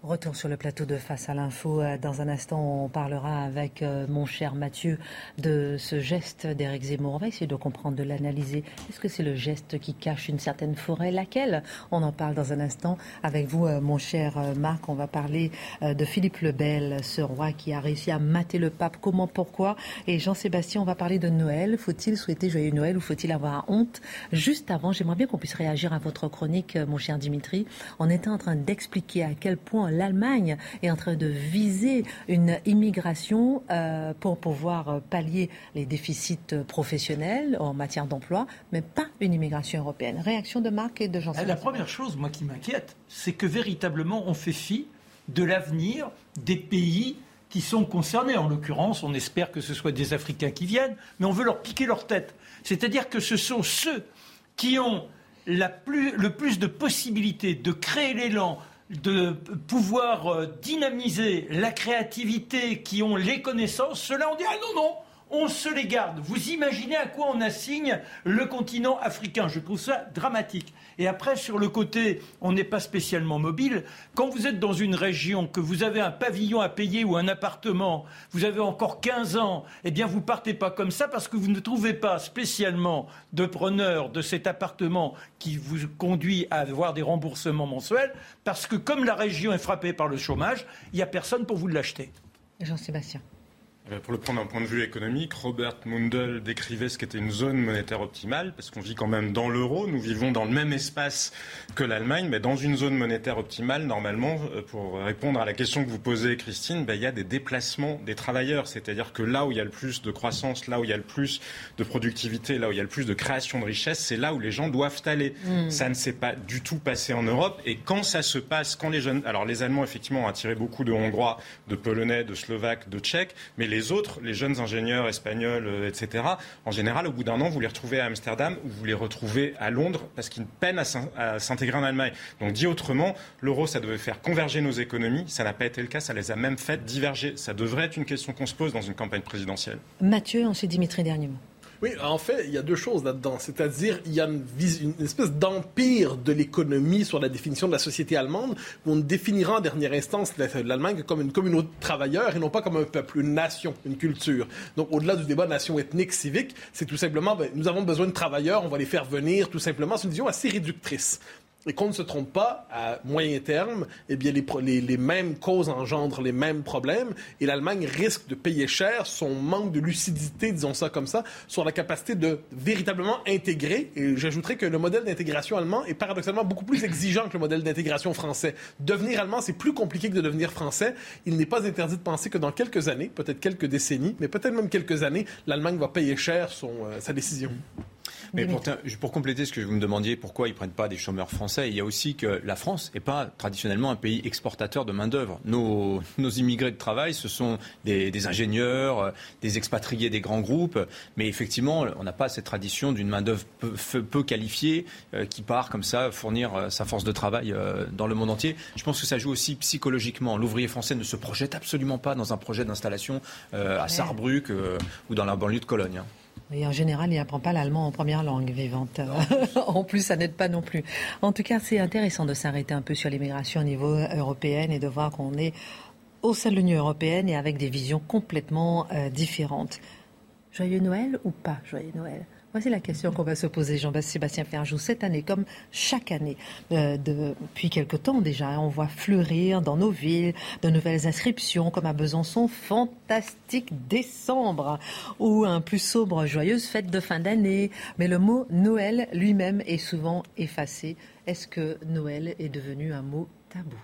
Retour sur le plateau de Face à l'info. Euh, dans un instant, on parlera avec euh, mon cher Mathieu de ce geste d'Éric Zemmour. On va essayer de comprendre, de l'analyser. Est-ce que c'est le geste qui cache une certaine forêt? Laquelle? On en parle dans un instant avec vous, euh, mon cher Marc. On va parler de Philippe le Bel, ce roi qui a réussi à mater le pape. Comment, pourquoi? Et Jean-Sébastien, on va parler de Noël. Faut-il souhaiter joyeux Noël ou faut-il avoir honte? Juste avant, j'aimerais bien qu'on puisse réagir à votre chronique, mon cher Dimitri. On était en train d'expliquer à quel point l'Allemagne est en train de viser une immigration euh, pour pouvoir pallier les déficits professionnels en matière d'emploi, mais pas une immigration européenne. Réaction de Marc et de Jean. La première chose, moi, qui m'inquiète, c'est que véritablement on fait fi de l'avenir des pays qui sont concernés. En l'occurrence, on espère que ce soit des Africains qui viennent, mais on veut leur piquer leur tête. C'est-à-dire que ce sont ceux qui ont le plus de possibilités de créer l'élan, de pouvoir euh, dynamiser la créativité, qui ont les connaissances, cela on dit ah non non, on se les garde. Vous imaginez à quoi on assigne le continent africain Je trouve ça dramatique. Et après, sur le côté, on n'est pas spécialement mobile. Quand vous êtes dans une région, que vous avez un pavillon à payer ou un appartement, vous avez encore 15 ans, eh bien, vous partez pas comme ça parce que vous ne trouvez pas spécialement de preneur de cet appartement qui vous conduit à avoir des remboursements mensuels parce que comme la région est frappée par le chômage, il n'y a personne pour vous l'acheter. Jean-Sébastien. Euh, pour le prendre d'un point de vue économique, Robert Mundell décrivait ce qu'était une zone monétaire optimale, parce qu'on vit quand même dans l'euro, nous vivons dans le même espace que l'Allemagne, mais dans une zone monétaire optimale, normalement, euh, pour répondre à la question que vous posez, Christine, ben, il y a des déplacements des travailleurs, c'est-à-dire que là où il y a le plus de croissance, là où il y a le plus de productivité, là où il y a le plus de création de richesse, c'est là où les gens doivent aller. Hmm. Ça ne s'est pas du tout passé en Europe, et quand ça se passe, quand les jeunes, alors les Allemands effectivement ont attiré beaucoup de Hongrois, de Polonais, de Slovaques, de Tchèques, mais les les autres, les jeunes ingénieurs espagnols, euh, etc., en général, au bout d'un an, vous les retrouvez à Amsterdam ou vous les retrouvez à Londres parce qu'ils peinent à s'intégrer en Allemagne. Donc, dit autrement, l'euro, ça devait faire converger nos économies. Ça n'a pas été le cas. Ça les a même fait diverger. Ça devrait être une question qu'on se pose dans une campagne présidentielle. Mathieu, ensuite Dimitri Dernier oui, en fait, il y a deux choses là-dedans. C'est-à-dire, il y a une, espèce d'empire de l'économie sur la définition de la société allemande, où on définira en dernière instance l'Allemagne comme une communauté de travailleurs et non pas comme un peuple, une nation, une culture. Donc, au-delà du débat nation ethnique, civique, c'est tout simplement, ben, nous avons besoin de travailleurs, on va les faire venir, tout simplement. C'est une vision assez réductrice et qu'on ne se trompe pas, à moyen terme, eh bien, les, mêmes causes engendrent les mêmes problèmes et l'Allemagne risque de payer cher son manque de lucidité, disons ça comme ça, sur la capacité de véritablement intégrer. Et j'ajouterais que le modèle d'intégration allemand est paradoxalement beaucoup plus exigeant que le modèle d'intégration français. Devenir allemand, c'est plus compliqué que de devenir français. Il n'est pas interdit de penser que dans quelques années, peut-être quelques décennies, mais peut-être même quelques années, l'Allemagne va payer cher son, euh, sa décision. Mais pour, pour, compléter ce que vous me demandiez, pourquoi ils ne prennent pas des chômeurs français, il y a aussi que la France n'est pas traditionnellement un pays exportateur de main-d'œuvre. Nos, nos, immigrés de travail, ce sont des, ingénieurs, euh, des expatriés des grands groupes, mais effectivement, on n'a pas cette tradition d'une main-d'œuvre peu, peu, qualifiée euh, qui part comme ça fournir euh, sa force de travail dans le monde entier. Je pense que ça joue aussi psychologiquement. L'ouvrier français ne se projette absolument pas dans un projet d'installation à Sarrebruck ou dans la banlieue de Cologne. Hein. Et en général, il n'apprend pas l'allemand en première langue vivante. en plus, ça n'aide pas non plus. En tout cas, c'est intéressant de s'arrêter un peu sur l'immigration au niveau européen et de voir qu'on est au sein de l'Union européenne et avec des visions complètement euh, différentes. Joyeux Noël ou pas Joyeux Noël? Voici la question qu'on va se poser, Jean-Sébastien Ferjou. Cette année, comme chaque année, euh, depuis quelque temps déjà, on voit fleurir dans nos villes de nouvelles inscriptions, comme à Besançon, fantastique décembre, ou un plus sobre, joyeuse fête de fin d'année. Mais le mot Noël lui-même est souvent effacé. Est-ce que Noël est devenu un mot tabou?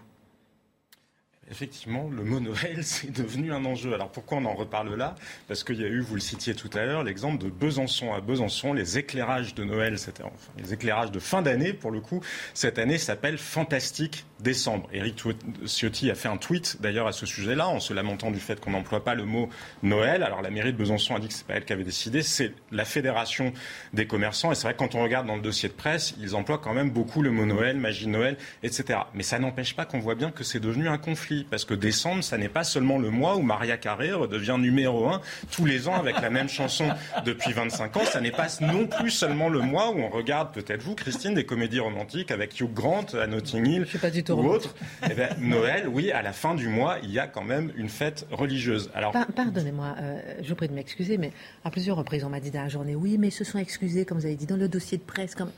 Effectivement, le mot Noël, c'est devenu un enjeu. Alors pourquoi on en reparle là? Parce qu'il y a eu, vous le citiez tout à l'heure, l'exemple de Besançon. À Besançon, les éclairages de Noël, enfin, les éclairages de fin d'année, pour le coup, cette année s'appelle Fantastique décembre. Eric Ciotti a fait un tweet d'ailleurs à ce sujet-là, en se lamentant du fait qu'on n'emploie pas le mot Noël. Alors la mairie de Besançon a dit que c'est pas elle qui avait décidé, c'est la fédération des commerçants. Et c'est vrai que quand on regarde dans le dossier de presse, ils emploient quand même beaucoup le mot Noël, magie Noël, etc. Mais ça n'empêche pas qu'on voit bien que c'est devenu un conflit Parce que décembre, ça n'est pas seulement le mois où Maria Carré redevient numéro un tous les ans avec la même chanson depuis 25 ans. Ça n'est pas non plus seulement le mois où on regarde, peut-être vous, Christine, des comédies romantiques avec Hugh Grant à Notting Hill pas du tout ou autre. Eh ben, Noël, oui, à la fin du mois, il y a quand même une fête religieuse. Alors, pardonnez-moi, euh, je vous prie de m'excuser, mais à plusieurs reprises, on m'a dit dans la journée, oui, mais ils se sont excusés, comme vous avez dit, dans le dossier de presse. Comme...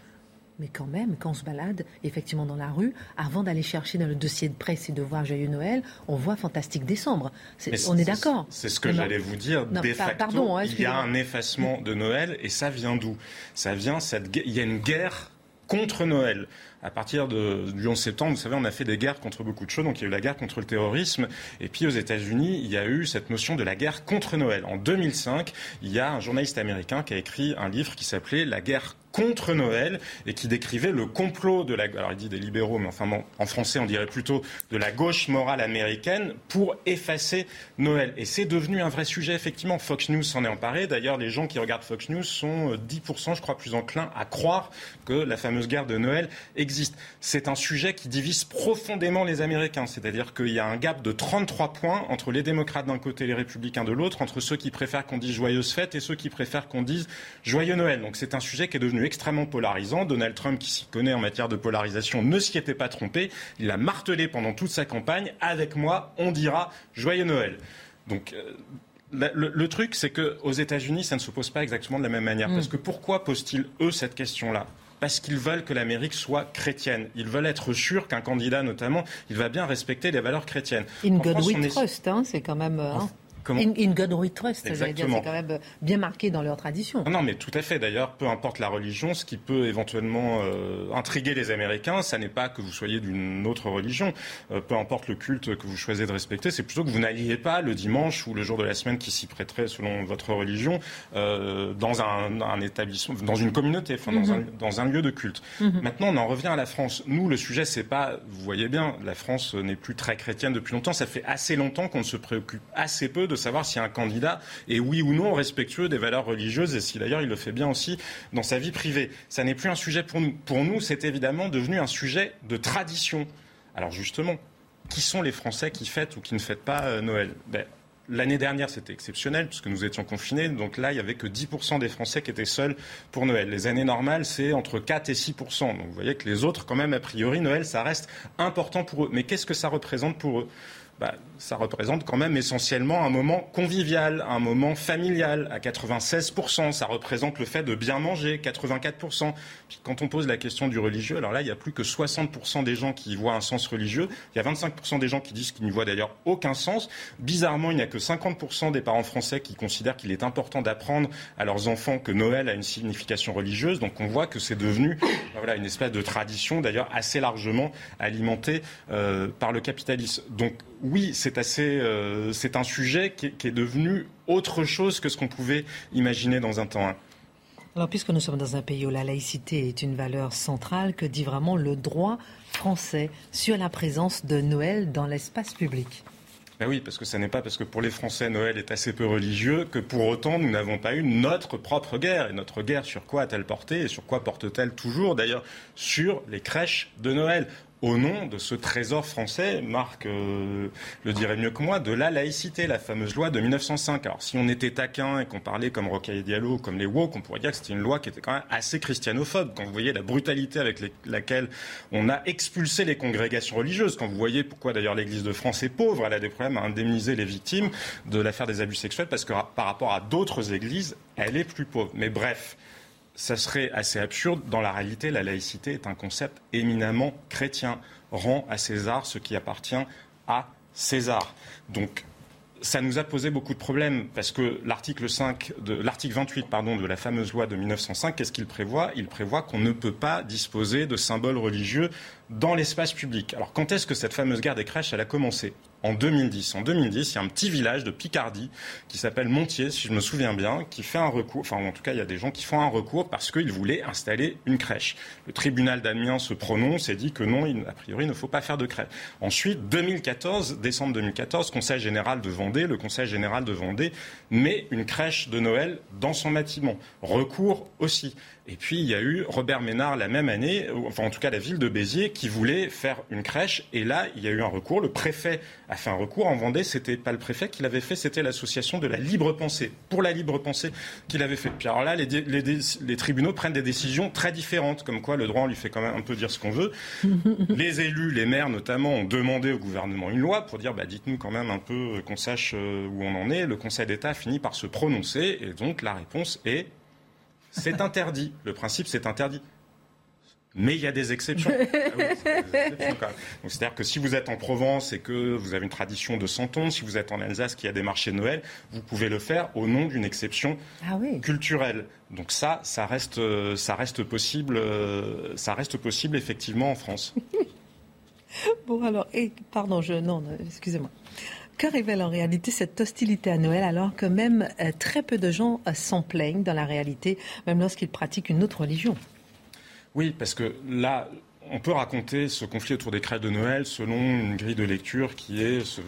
Mais quand même, quand on se balade effectivement dans la rue, avant d'aller chercher dans le dossier de presse et de voir Joyeux Noël, on voit Fantastique Décembre. on est, d'accord. C'est ce que j'allais vous dire. de facto, pardon, hein, il y a un effacement de Noël et ça vient d'où? Ça vient cette il y a une guerre contre Noël à partir de, du 11 septembre, vous savez, on a fait des guerres contre beaucoup de choses. Donc il y a eu la guerre contre le terrorisme. Et puis aux États-Unis, il y a eu cette notion de la guerre contre Noël. En 2005, il y a un journaliste américain qui a écrit un livre qui s'appelait La guerre contre Noël et qui décrivait le complot de la, alors il dit des libéraux, mais enfin en français on dirait plutôt de la gauche morale américaine pour effacer Noël. Et c'est devenu un vrai sujet effectivement. Fox News s'en est emparé. D'ailleurs, les gens qui regardent Fox News sont 10%, euh, je crois, plus enclins à croire que la fameuse guerre de Noël existe. C'est un sujet qui divise profondément les Américains. C'est-à-dire qu'il y a un gap de 33 points entre les démocrates d'un côté et les républicains de l'autre, entre ceux qui préfèrent qu'on dise joyeuse fête et ceux qui préfèrent qu'on dise joyeux Noël. Donc c'est un sujet qui est devenu extrêmement polarisant. Donald Trump, qui s'y connaît en matière de polarisation, ne s'y était pas trompé. Il a martelé pendant toute sa campagne. Avec moi, on dira Joyeux Noël. Donc, euh, le, truc, c'est qu'aux États-Unis, ça ne se pose pas exactement de la même manière. Mm. Parce que pourquoi posent-ils, eux, cette question-là? Parce qu'ils veulent que l'Amérique soit chrétienne. Ils veulent être sûrs qu'un candidat, notamment, il va bien respecter les valeurs chrétiennes. In God we trust, hein, c'est quand même... Hein. In, God We Trust, c'est quand même bien marqué dans leur tradition. Non, mais tout à fait. D'ailleurs, peu importe la religion, ce qui peut éventuellement euh, intriguer les Américains, ça n'est pas que vous soyez d'une autre religion. Euh, peu importe le culte que vous choisissez de respecter, c'est plutôt que vous n'alliez pas le dimanche ou le jour de la semaine qui s'y prêterait selon votre religion euh, dans un, établissement, dans une communauté, enfin, dans, un, mhm. dans, un, lieu de culte. Mhm. Maintenant, on en revient à la France. Nous, le sujet, c'est pas, vous voyez bien, la France n'est plus très chrétienne depuis longtemps. Ça fait assez longtemps qu'on ne se préoccupe assez peu de savoir si un candidat est oui ou non respectueux des valeurs religieuses et si d'ailleurs il le fait bien aussi dans sa vie privée. Ça n'est plus un sujet pour nous. Pour nous, c'est évidemment devenu un sujet de tradition. Alors justement, qui sont les Français qui fêtent ou qui ne fêtent pas euh, Noël? Ben, L'année dernière, c'était exceptionnel puisque nous étions confinés. Donc là, il n'y avait que 10% des Français qui étaient seuls pour Noël. Les années normales, c'est entre 4 et 6%. Donc vous voyez que les autres, quand même, a priori, Noël, ça reste important pour eux. Mais qu'est-ce que ça représente pour eux? Bah, ça représente quand même essentiellement un moment convivial, un moment familial à 96%. Ça représente le fait de bien manger, 84%. Puis quand on pose la question du religieux, alors là, il n'y a plus que 60% des gens qui y voient un sens religieux. Il y a 25% des gens qui disent qu'ils n'y voient d'ailleurs aucun sens. Bizarrement, il n'y a que 50% des parents français qui considèrent qu'il est important d'apprendre à leurs enfants que Noël a une signification religieuse. Donc on voit que c'est devenu voilà, une espèce de tradition, d'ailleurs assez largement alimentée euh, par le capitalisme. Donc oui, c'est assez, euh, c'est un sujet qui est, devenu autre chose que ce qu'on pouvait imaginer dans un temps. Alors, puisque nous sommes dans un pays où la laïcité est une valeur centrale, que dit vraiment le droit français sur la présence de Noël dans l'espace public? Ben oui, parce que ce n'est pas parce que pour les Français Noël est assez peu religieux que pour autant nous n'avons pas eu notre propre guerre. Et notre guerre sur quoi a-t-elle porté et sur quoi porte-t-elle toujours d'ailleurs Sur les crèches de Noël? Au nom de ce trésor français, Marc euh, le dirait mieux que moi, de la laïcité, la fameuse loi de 1905. Alors si on était taquin et qu'on parlait comme Rocaille Diallo, comme les woke, on pourrait dire que c'était une loi qui était quand même assez christianophobe. Quand vous voyez la brutalité avec laquelle on a expulsé les congrégations religieuses, quand vous voyez pourquoi d'ailleurs l'Église de France est pauvre, elle a des problèmes à indemniser les victimes de l'affaire des abus sexuels, parce que par rapport à d'autres églises, elle est plus pauvre. Mais bref, ça serait assez absurde. Dans la réalité, la laïcité est un concept éminemment chrétien. Rend à César ce qui appartient à César. Donc, ça nous a posé beaucoup de problèmes parce que l'article 5 de l'article 28 pardon de la fameuse loi de 1905 qu'est-ce qu'il prévoit? Il prévoit qu'on ne peut pas disposer de symboles religieux dans l'espace public. Alors quand est-ce que cette fameuse guerre des crèches a commencé? En 2010. En 2010, il y a un petit village de Picardie qui s'appelle Montier, si je me souviens bien, qui fait un recours, enfin en tout cas il y a des gens qui font un recours parce qu'ils voulaient installer une crèche. Le tribunal d'Amiens se prononce et dit que non, a priori il ne faut pas faire de crèche. Ensuite, 2014, décembre 2014, Conseil général de Vendée, le Conseil général de Vendée met une crèche de Noël dans son bâtiment. Recours aussi. Et puis il y a eu Robert Ménard la même année, enfin en tout cas la ville de Béziers, qui voulait faire une crèche. Et là, il y a eu un recours. Le préfet a fait un recours. En Vendée, c'était pas le préfet qui l'avait fait, c'était l'association de la libre pensée, pour la libre pensée, qui l'avait fait. Puis alors là, les, les, tribunaux prennent des décisions très différentes, comme quoi le droit on lui fait quand même un peu dire ce qu'on veut. les élus, les maires notamment, ont demandé au gouvernement une loi pour dire, bah, dites-nous quand même un peu qu'on sache euh, où on en est. Le Conseil d'État finit par se prononcer, et donc la réponse est c'est interdit. Le principe, c'est interdit. Mais il y a des exceptions. Ah c'est-à-dire que si vous êtes en Provence et que vous avez une tradition de Santon, si vous êtes en Alsace qui a des marchés de Noël, vous pouvez le faire au nom d'une exception ah culturelle. Donc ça, ça reste, ça reste possible, ça reste possible effectivement en France. bon alors, et, pardon, je non, excusez-moi. Que révèle en réalité cette hostilité à Noël alors que même euh, très peu de gens euh, s'en plaignent dans la réalité, même lorsqu'ils pratiquent une autre religion? Oui, parce que là, on peut raconter ce conflit autour des crêpes de Noël selon une grille de lecture qui est ce,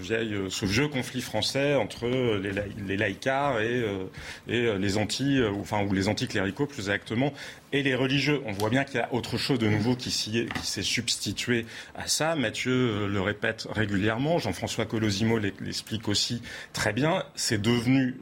ce vieux conflit français entre les, laïcars et, euh, et les anti, enfin ou les anticléricaux plus exactement, et les religieux. On voit bien qu'il y a autre chose de nouveau qui s'est substitué à ça. Mathieu euh, le répète régulièrement, Jean-François Colosimo l'explique aussi très bien. C'est devenu,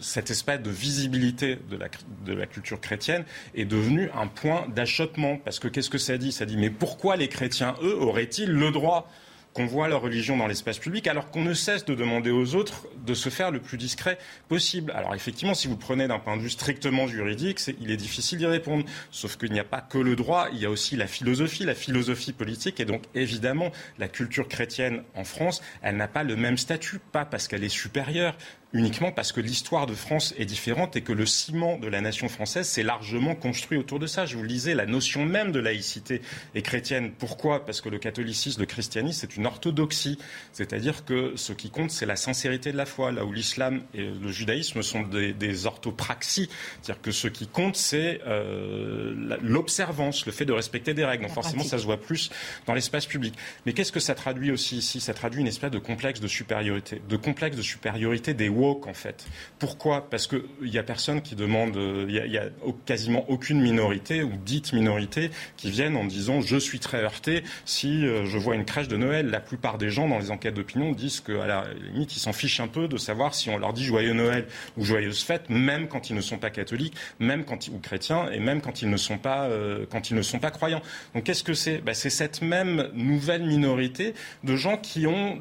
cette espèce de visibilité de la, de la culture chrétienne est devenu un point d'achoppement. Parce que qu'est-ce que ça dit? Ça dit, mais pourquoi les chrétiens, eux, auraient-ils le droit? Qu'on voit leur religion dans l'espace public, alors qu'on ne cesse de demander aux autres de se faire le plus discret possible. Alors effectivement, si vous prenez d'un point de vue strictement juridique, il est difficile d'y répondre. Sauf qu'il n'y a pas que le droit, il y a aussi la philosophie, la philosophie politique, et donc évidemment, la culture chrétienne en France, elle n'a pas le même statut, pas parce qu'elle est supérieure, uniquement parce que l'histoire de France est différente et que le ciment de la nation française s'est largement construit autour de ça. Je vous le disais, la notion même de laïcité est chrétienne. Pourquoi? Parce que le catholicisme, le christianisme, c'est une orthodoxie. C'est-à-dire que ce qui compte, c'est la sincérité de la foi, là où l'islam et le judaïsme sont des, orthopraxies. C'est-à-dire que ce qui compte, c'est euh, l'observance, le fait de respecter des règles. Donc forcément, ça se voit plus dans l'espace public. Mais qu'est-ce que ça traduit aussi ici? Ça traduit une espèce de complexe de supériorité, de complexe de supériorité des en fait. Pourquoi? Parce qu'il n'y a personne qui demande, il y, a, quasiment aucune minorité ou dite minorité qui viennent en disant je suis très heurté si euh, je vois une crèche de Noël. La plupart des gens dans les enquêtes d'opinion disent qu'à la limite ils s'en fichent un peu de savoir si on leur dit joyeux Noël ou joyeuse fête, même quand ils ne sont pas catholiques, même quand ou chrétiens et même quand ils ne sont pas euh, quand ils ne sont pas croyants. Donc qu'est-ce que c'est? Ben, C'est cette même nouvelle minorité de gens qui ont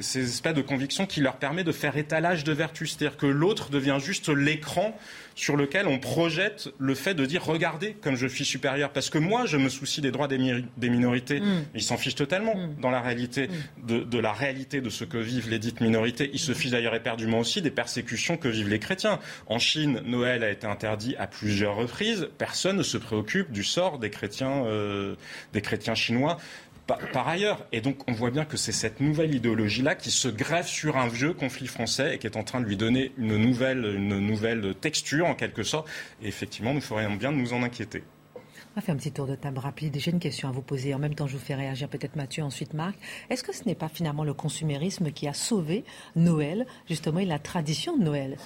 ces espèces de convictions qui leur permet de faire étalage de vertu. C'est-à-dire que l'autre devient juste l'écran sur lequel on projette le fait de dire regardez comme je suis supérieur. Parce que moi, je me soucie des droits des, minorités. Mm. Ils s'en fichent totalement mm. dans la réalité mm. de, la réalité de ce que vivent les dites minorités. Ils se fichent d'ailleurs éperdument aussi des persécutions que vivent les chrétiens. En Chine, Noël a été interdit à plusieurs reprises. Personne ne se préoccupe du sort des chrétiens, euh, des chrétiens chinois par, ailleurs. Et donc, on voit bien que c'est cette nouvelle idéologie-là qui se greffe sur un vieux conflit français et qui est en train de lui donner une nouvelle, une nouvelle texture, en quelque sorte. Et effectivement, nous ferions bien de nous en inquiéter. On va faire un petit tour de table rapide. J'ai une question à vous poser. En même temps, je vous fais réagir peut-être Mathieu, ensuite Marc. Est-ce que ce n'est pas finalement le consumérisme qui a sauvé Noël, justement, et la tradition de Noël?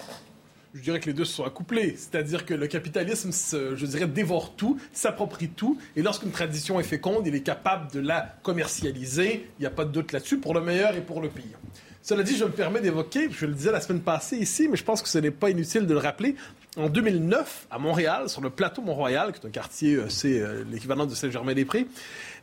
Je dirais que les deux se sont accouplés. C'est-à-dire que le capitalisme, je dirais, dévore tout, s'approprie tout, et lorsqu'une tradition est féconde, il est capable de la commercialiser. Il n'y a pas de doute là-dessus, pour le meilleur et pour le pire. Cela dit, je me permets d'évoquer, je le disais la semaine passée ici, mais je pense que ce n'est pas inutile de le rappeler. En 2009, à Montréal, sur le plateau Mont-Royal, qui est un quartier, euh, c'est euh, l'équivalent de Saint-Germain-des-Prés,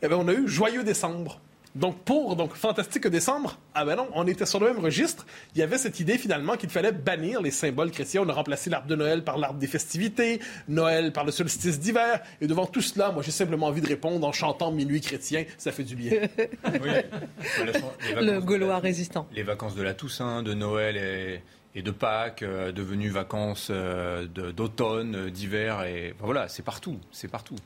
eh bien, on a eu Joyeux décembre. Donc pour donc Fantastique Décembre, ah ben non, on était sur le même registre. Il y avait cette idée finalement qu'il fallait bannir les symboles chrétiens. On a remplacé l'arbre de Noël par l'arbre des festivités, Noël par le solstice d'hiver. Et devant tout cela, moi j'ai simplement envie de répondre en chantant Minuit chrétien, ça fait du bien. le Gaulois résistant. Les vacances de la Toussaint, de Noël et, de Pâques, euh, devenues vacances euh, d'automne, d'hiver, et voilà, c'est partout, c'est partout.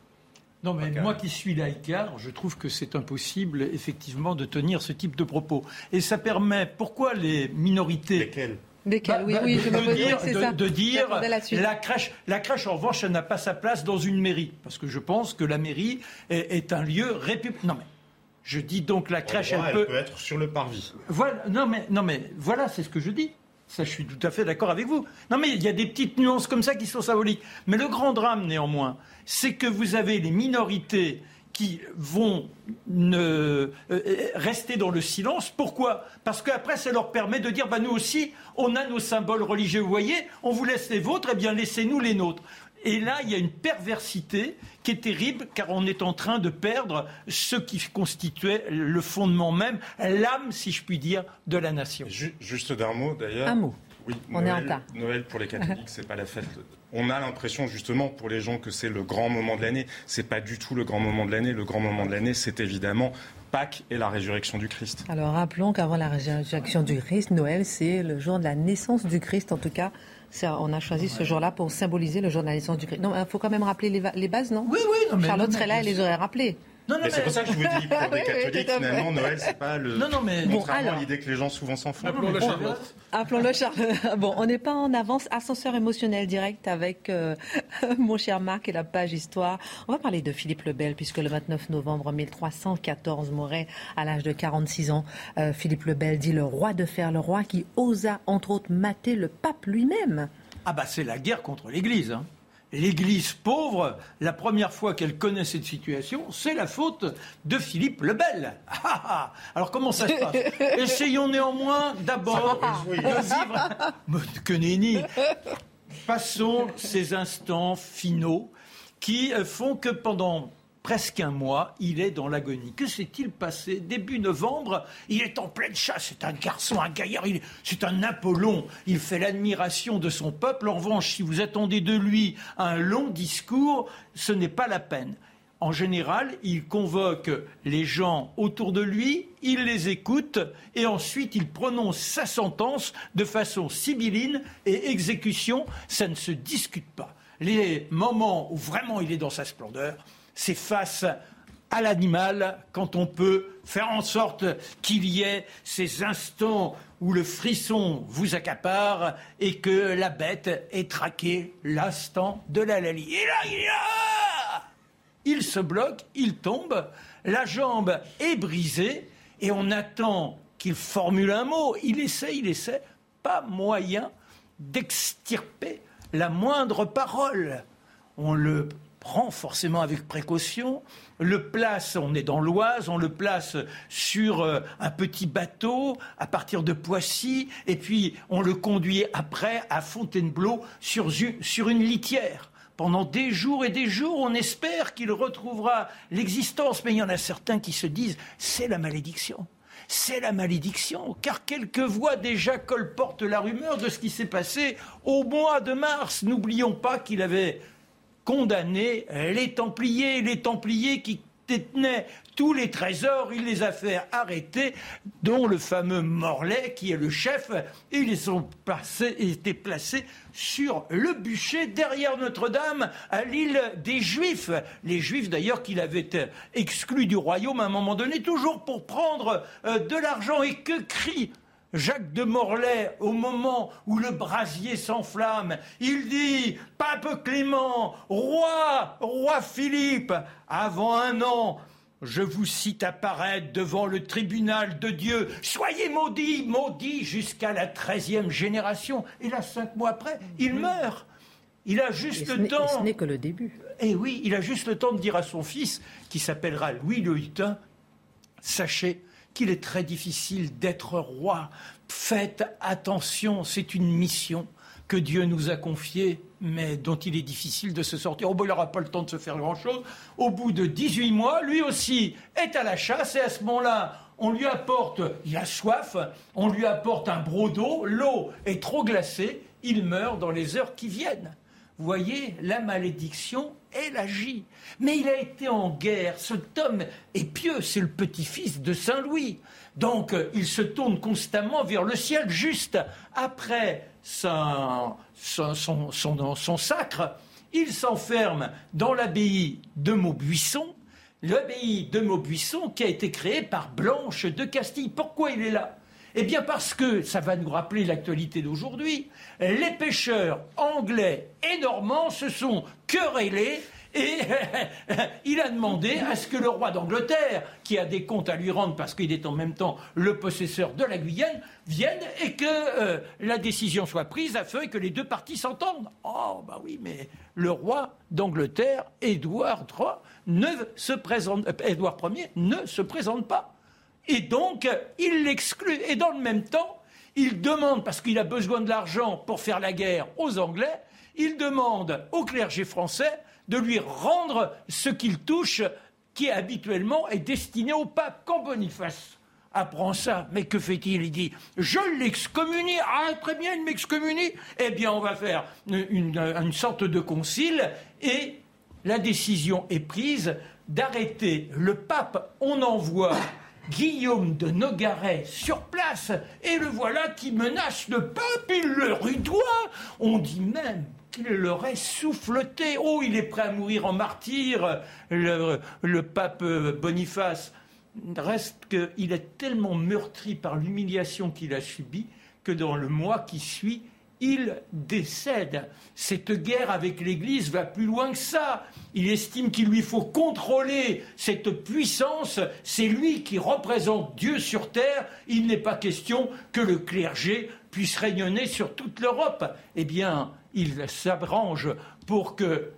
Non, mais moi qui suis laïcard, je trouve que c'est impossible, effectivement, de tenir ce type de propos. Et ça permet, pourquoi les minorités. Lesquelles? Lesquelles oui, bah, oui, je de, me dire, de, de dire la crèche, la crèche, en revanche, elle n'a pas sa place dans une mairie. Parce que je pense que la mairie est, un lieu républicain. Non, mais je dis donc la crèche, elle, peut... peut... être sur le parvis. Voilà, non, mais, non, mais voilà, c'est ce que je dis. Ça, je suis tout à fait d'accord avec vous. Non, mais il y a des petites nuances comme ça qui sont symboliques. Mais le grand drame, néanmoins, c'est que vous avez les minorités qui vont ne, euh, rester dans le silence. Pourquoi? Parce qu'après, ça leur permet de dire bah, nous aussi, on a nos symboles religieux. Vous voyez, on vous laisse les vôtres, eh bien laissez-nous les nôtres. Et là, il y a une perversité qui est terrible, car on est en train de perdre ce qui constituait le fondement même, l'âme, si je puis dire, de la nation. Juste d'un mot, d'ailleurs. Un mot. Oui, on Noël, est en tas. Noël pour les catholiques, c'est pas la fête. On a l'impression justement pour les gens que c'est le grand moment de l'année. C'est pas du tout le grand moment de l'année. Le grand moment de l'année, c'est évidemment Pâques et la résurrection du Christ. Alors rappelons qu'avant la résurrection du Christ, Noël, c'est le jour de la naissance du Christ, en tout cas on a choisi ce jour-là pour symboliser le jour de la naissance du Christ. Non, il faut quand même rappeler les, bases, non? Oui, oui. Charlotte serait là, elle les aurait rappelées. Non, non, c'est pour ça que je vous dis, pour des catholiques, finalement, Noël, c'est pas le. Non, non, mais. Contrairement à l'idée que les gens souvent s'en font. Appelons-le Charlotte. Appelons-le Charlotte. Bon, on n'est pas en avance. Ascenseur émotionnel direct avec euh, mon cher Marc et la page histoire. On va parler de Philippe le Bel, puisque le 29 novembre 1314 mourait à l'âge de 46 ans. Euh, Philippe le Bel dit le roi de fer, le roi qui osa, entre autres, mater le pape lui-même. Ah, bah, c'est la guerre contre l'Église. Hein l'Église pauvre, la première fois qu'elle connaît cette situation, c'est la faute de Philippe le Bel. Ah, ah, ah. Alors comment ça se passe Essayons néanmoins d'abord de vivre... Que nenni Passons ces instants finaux qui font que pendant presque un mois, il est dans l'agonie. Que s'est-il passé? Début novembre, il est en pleine chasse. C'est un garçon, un gaillard, c'est un Apollon. Il fait l'admiration de son peuple. En revanche, si vous attendez de lui un long discours, ce n'est pas la peine. En général, il convoque les gens autour de lui, il les écoute et ensuite il prononce sa sentence de façon sibylline et exécution, ça ne se discute pas. Les moments où vraiment il est dans sa splendeur, c'est face à l'animal quand on peut faire en sorte qu'il y ait ces instants où le frisson vous accapare et que la bête est traquée l'instant de la lalie. Il, il se bloque, il tombe, la jambe est brisée et on attend qu'il formule un mot. Il essaie, il essaie, pas moyen d'extirper la moindre parole. On le prend forcément avec précaution, le place, on est dans l'Oise, on le place sur euh, un petit bateau à partir de Poissy, et puis on le conduit après à Fontainebleau sur, sur une litière. Pendant des jours et des jours, on espère qu'il retrouvera l'existence, mais il y en a certains qui se disent c'est la malédiction c'est la malédiction, car quelques voix déjà colportent la rumeur de ce qui s'est passé au mois de mars. N'oublions pas qu'il avait condamné les Templiers, les Templiers qui détenaient tous les trésors, il les a fait arrêter, dont le fameux Morlaix, qui est le chef, ils ont été placés sur le bûcher derrière Notre-Dame, à l'île des Juifs. Les Juifs, d'ailleurs, qu'il avait exclus du royaume à un moment donné, toujours pour prendre euh, de l'argent. Et que crie Jacques de Morlaix, au moment où le brasier s'enflamme, il dit Pape Clément, roi, roi Philippe, avant un an, je vous cite apparaître devant le tribunal de Dieu. Soyez maudits, maudits jusqu'à la treizième génération. Et là, cinq mois après, il meurt. Il a juste le temps. Ce n'est que le début. Eh oui, il a juste le temps de dire à son fils, qui s'appellera Louis le Hutin, sachez qu'il est très difficile d'être roi. Faites attention, c'est une mission que Dieu nous a confiée, mais dont il est difficile de se sortir. Oh, il n'aura pas le temps de se faire grand-chose. Au bout de 18 mois, lui aussi est à la chasse, et à ce moment-là, on lui apporte, il a soif, on lui apporte un broc d'eau, l'eau est trop glacée, il meurt dans les heures qui viennent. Vous voyez, la malédiction, elle agit. Mais il a été en guerre. Cet homme est pieux, c'est le petit-fils de Saint Louis. Donc euh, il se tourne constamment vers le ciel, juste après son, son sacre. Il s'enferme dans l'abbaye de Maubuisson, l'abbaye de Maubuisson qui a été créée par Blanche de Castille. Pourquoi il est là? Eh bien parce que, ça va nous rappeler l'actualité d'aujourd'hui, les pêcheurs anglais et normands se sont querellés Et il a demandé à ce que le roi d'Angleterre, qui a des comptes à lui rendre parce qu'il est en même temps le possesseur de la Guyane, vienne et que euh, la décision soit prise afin que les deux parties s'entendent. Oh, bah oui, mais le roi d'Angleterre, Édouard III, ne se présente, euh, Édouard Ier ne se présente pas. Et donc, il l'exclut. Et dans le même temps, il demande, parce qu'il a besoin de l'argent pour faire la guerre aux Anglais, il demande au clergé français de lui rendre ce qu'il touche, qui habituellement est destiné au pape. Quand Boniface apprend ça, mais que fait-il? Il dit Je l'excommunie. Ah, très bien, il m'excommunie. Eh bien, on va faire une, une sorte de concile et la décision est prise d'arrêter le pape. On envoie Guillaume de Nogaret sur place, et le voilà qui menace le pape, il le rudoie. On dit même qu'il l'aurait souffleté. Oh, il est prêt à mourir en martyr, le, le pape Boniface. Reste qu'il est tellement meurtri par l'humiliation qu'il a subie que dans le mois qui suit, il décède. Cette guerre avec l'Église va plus loin que ça. Il estime qu'il lui faut contrôler cette puissance. C'est lui qui représente Dieu sur terre. Il n'est pas question que le clergé puisse rayonner sur toute l'Europe. Eh bien, il s'arrange pour que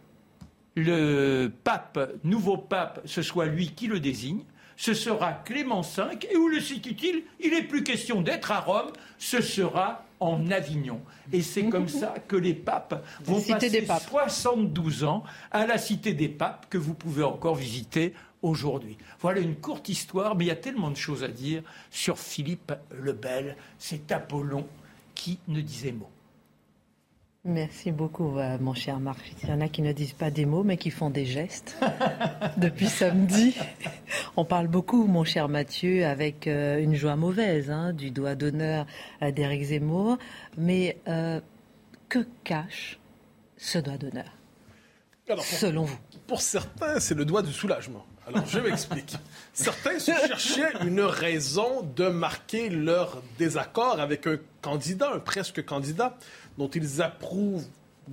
le pape, nouveau pape, ce soit lui qui le désigne. Ce sera Clément V. Et où le situe-t-il? Il n'est plus question d'être à Rome. Ce sera en Avignon. Et c'est comme ça que les papes vont passer des 72 ans à la Cité des Papes que vous pouvez encore visiter aujourd'hui. Voilà une courte histoire, mais il y a tellement de choses à dire sur Philippe le Bel. C'est Apollon qui ne disait mot. Merci beaucoup, euh, mon cher Marc. Il y en a qui ne disent pas des mots, mais qui font des gestes. Depuis samedi, on parle beaucoup, mon cher Mathieu, avec euh, une joie mauvaise, hein, du doigt d'honneur d'Éric Zemmour. Mais euh, que cache ce doigt d'honneur, selon vous? Pour certains, c'est le doigt du soulagement. Alors, je m'explique. Certains se cherchaient une raison de marquer leur désaccord avec un candidat, un presque candidat dont ils approuvent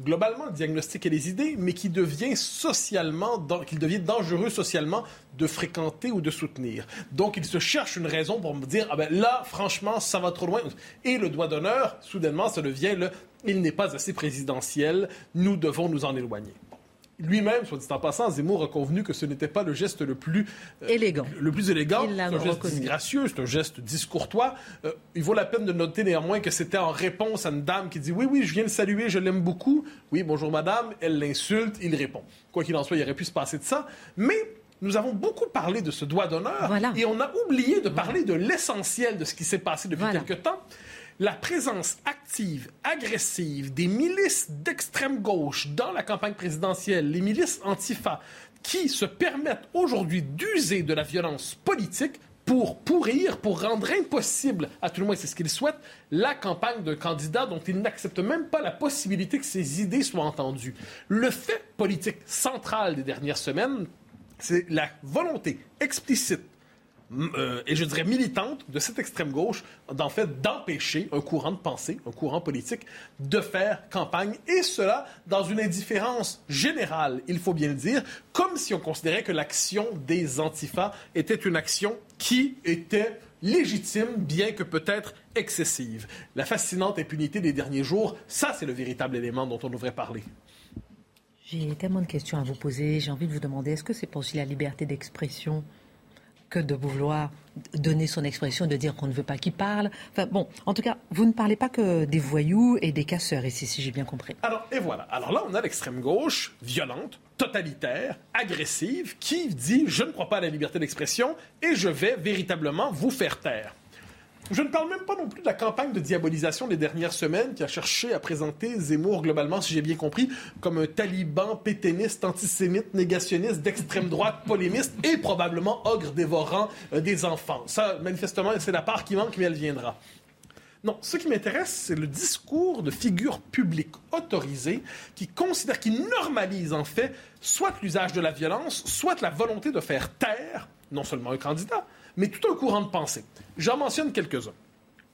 globalement le diagnostic et les idées, mais qui devient socialement, qu'il devient dangereux socialement de fréquenter ou de soutenir. Donc, ils se cherchent une raison pour me dire, ah ben là, franchement, ça va trop loin. Et le doigt d'honneur, soudainement, ça devient le, il n'est pas assez présidentiel, nous devons nous en éloigner lui-même, soit dit en passant, Zemmour a convenu que ce n'était pas le geste le plus euh, élégant. Le plus élégant. C'est un geste disgracieux, c'est un geste discourtois. Euh, il vaut la peine de noter néanmoins que c'était en réponse à une dame qui dit Oui, oui, je viens de saluer, je l'aime beaucoup. Oui, bonjour madame. Elle l'insulte, il répond. Quoi qu'il en soit, il aurait pu se passer de ça. Mais nous avons beaucoup parlé de ce doigt d'honneur et on a oublié de parler de l'essentiel de ce qui s'est passé depuis quelque temps la présence active, agressive des milices d'extrême gauche dans la campagne présidentielle, les milices antifa, qui se permettent aujourd'hui d'user de la violence politique pour pourrir, pour rendre impossible, à tout le moins c'est ce qu'ils souhaitent, la campagne d'un candidat dont ils n'acceptent même pas la possibilité que ses idées soient entendues. Le fait politique central des dernières semaines, c'est la volonté explicite euh, et je dirais militante de cette extrême gauche, d'en fait d'empêcher un courant de pensée, un courant politique, de faire campagne, et cela dans une indifférence générale, il faut bien le dire, comme si on considérait que l'action des antifas était une action qui était légitime, bien que peut-être excessive. La fascinante impunité des derniers jours, ça c'est le véritable élément dont on devrait parler. J'ai tellement de questions à vous poser. J'ai envie de vous demander, est-ce que c'est pour aussi la liberté d'expression que de vouloir donner son expression, de dire qu'on ne veut pas qu'il parle. Enfin bon, en tout cas, vous ne parlez pas que des voyous et des casseurs ici, si j'ai bien compris. Alors, et voilà. Alors là, on a l'extrême gauche, violente, totalitaire, agressive, qui dit je ne crois pas à la liberté d'expression et je vais véritablement vous faire taire. Je ne parle même pas non plus de la campagne de diabolisation des dernières semaines qui a cherché à présenter Zemmour globalement, si j'ai bien compris, comme un taliban péténiste, antisémite, négationniste, d'extrême droite, polémiste et probablement ogre dévorant euh, des enfants. Ça, manifestement, c'est la part qui manque, mais elle viendra. Non, ce qui m'intéresse, c'est le discours de figures publiques autorisées qui considèrent, qui normalisent en fait soit l'usage de la violence, soit la volonté de faire taire non seulement un candidat, mais tout un courant de pensée. J'en mentionne quelques-uns.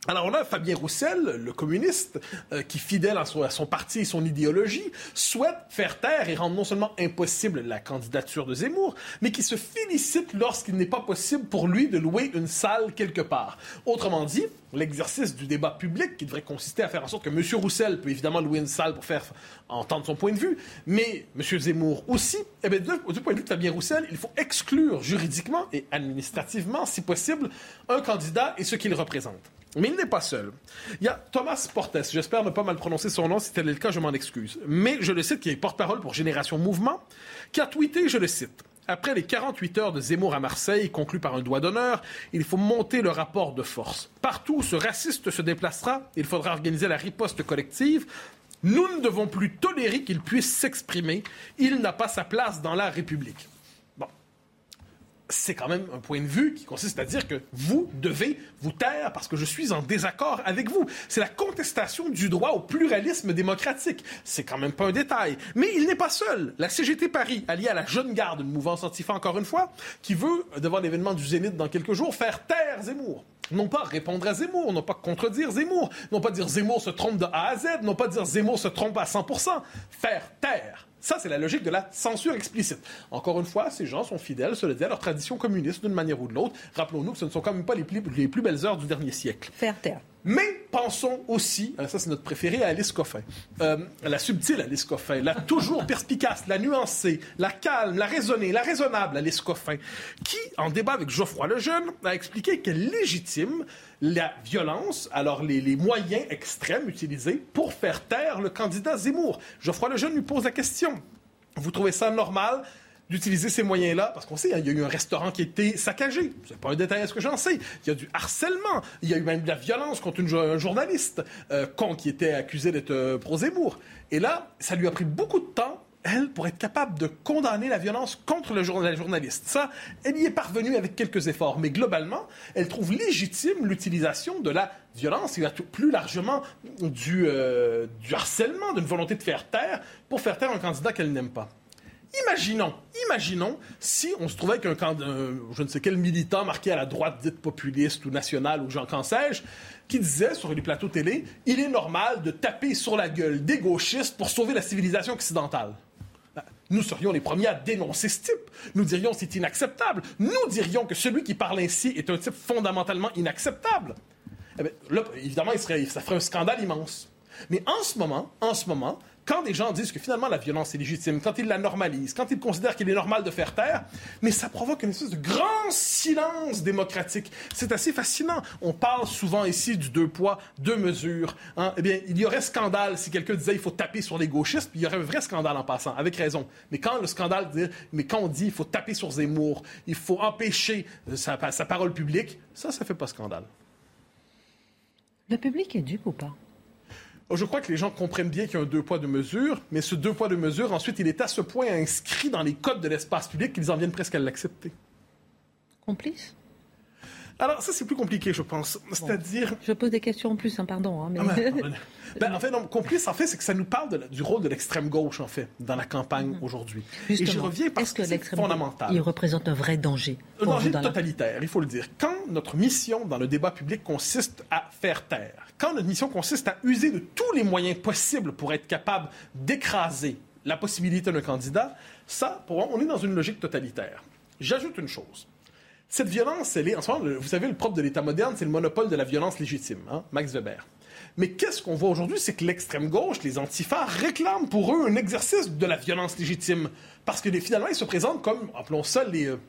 Alors on a Fabien Roussel, le communiste, euh, qui, fidèle à son, parti et son idéologie, souhaite faire taire et rendre non seulement impossible la candidature de Zemmour, mais qui se félicite lorsqu'il n'est pas possible pour lui de louer une salle quelque part. Autrement dit, l'exercice du débat public, qui devrait consister à faire en sorte que M. Roussel peut évidemment louer une salle pour faire entendre son point de vue, mais M. Zemmour aussi, eh bien, du point de vue de Fabien Roussel, il faut exclure juridiquement et administrativement, si possible, un candidat et ce qu'il représente. Mais il n'est pas seul. Il y a Thomas Portes, j'espère ne pas mal prononcer son nom, si tel est le cas, je m'en excuse. Mais je le cite, qui est porte-parole pour Génération Mouvement, qui a tweeté, je le cite, après les 48 heures de Zemmour à Marseille, conclues par un doigt d'honneur, il faut monter le rapport de force. Partout où ce raciste se déplacera, il faudra organiser la riposte collective. Nous ne devons plus tolérer qu'il puisse s'exprimer. Il n'a pas sa place dans la République c'est quand même un point de vue qui consiste à dire que vous devez vous taire parce que je suis en désaccord avec vous. C'est la contestation du droit au pluralisme démocratique. C'est quand même pas un détail. Mais il n'est pas seul. La CGT Paris, alliée à la Jeune Garde, une mouvance antifa encore une fois, qui veut, devant l'événement du Zénith dans quelques jours, faire taire Zemmour. Non pas répondre à Zemmour, non pas contredire Zemmour, non pas dire Zemmour se trompe de A à Z, non pas dire Zemmour se trompe à 100%. Faire taire. Ça, c'est la logique de la censure explicite. Encore une fois, ces gens sont fidèles, cela dit, à leur tradition communiste d'une manière ou de l'autre. Rappelons-nous que ce ne sont quand même pas les plus, les plus belles heures du dernier siècle. Faire taire. Mais pensons aussi, euh, ça c'est notre préféré, à Alice Coffin. Euh, la subtile Alice Coffin, la toujours perspicace, la nuancée, la calme, la raisonnée, la raisonnable Alice Coffin, qui, en débat avec Geoffroy Lejeune, a expliqué qu'elle légitime la violence, alors les, moyens extrêmes utilisés pour faire taire le candidat Zemmour. Geoffroy Lejeune lui pose la question. Vous trouvez ça normal d'utiliser ces moyens-là, parce qu'on sait, hein, il y a eu un restaurant qui a été saccagé. C'est pas un détail à ce que j'en sais. Il y a du harcèlement. Il y a eu même de la violence contre une, un journaliste euh, con qui était accusé d'être euh, pro-Zemmour. Et là, ça lui a pris beaucoup de temps elle, pour être capable de condamner la violence contre le journaliste. Ça, elle y est parvenue avec quelques efforts, mais globalement, elle trouve légitime l'utilisation de la violence et plus largement du, euh, harcèlement, d'une volonté de faire taire pour faire taire un candidat qu'elle n'aime pas. Imaginons, imaginons si on se trouvait avec un, candidat, je ne sais quel militant marqué à la droite dite populiste ou nationale ou j'en qu'en sais-je, qui disait sur les plateaux télé, il est normal de taper sur la gueule des gauchistes pour sauver la civilisation occidentale nous serions les premiers à dénoncer ce type. Nous dirions c'est inacceptable. Nous dirions que celui qui parle ainsi est un type fondamentalement inacceptable. Eh là, évidemment, ça ferait un scandale immense. Mais en ce moment, en ce moment, quand des gens disent que finalement la violence est légitime, quand ils la normalisent, quand ils considèrent qu'il est normal de faire taire, mais ça provoque une espèce de grand silence démocratique. C'est assez fascinant. On parle souvent ici du deux poids, deux mesures. Hein. Eh bien, il y aurait scandale si quelqu'un disait il faut taper sur les gauchistes, puis il y aurait un vrai scandale en passant, avec raison. Mais quand le scandale dit, mais quand on dit il faut taper sur Zemmour, il faut empêcher euh, sa, parole publique, ça, ça fait pas scandale. Le public est dupe ou pas? Je crois que les gens comprennent bien qu'il y a un deux poids, deux mesures, mais ce deux poids, deux mesures, ensuite, il est à ce point inscrit dans les codes de l'espace public qu'ils en viennent presque à l'accepter. Complice? Alors, ça, c'est plus compliqué, je pense. C'est-à-dire. Je pose des questions en plus, hein, pardon. Hein, mais... Ah ben, en fait, non, complice, en fait, c'est que ça nous parle du rôle de l'extrême gauche, en fait, dans la campagne mm-hmm. aujourd'hui. Et j'y reviens parce que, c'est fondamental. Il représente un vrai danger. Un danger totalitaire, il faut le dire. Quand notre mission dans le débat public consiste à faire taire, quand notre mission consiste à user de tous les moyens possibles pour être capable d'écraser la possibilité d'un candidat, ça, pour moi, on est dans une logique totalitaire. J'ajoute une chose. Cette violence, elle est, en vous savez, le propre de l'État moderne, c'est le monopole de la violence légitime, hein, Max Weber. Mais qu'est-ce qu'on voit aujourd'hui, c'est que l'extrême gauche, les antifas, réclament pour eux un exercice de la violence légitime. Parce que finalement, ils se présentent comme, appelons ça, les, euh,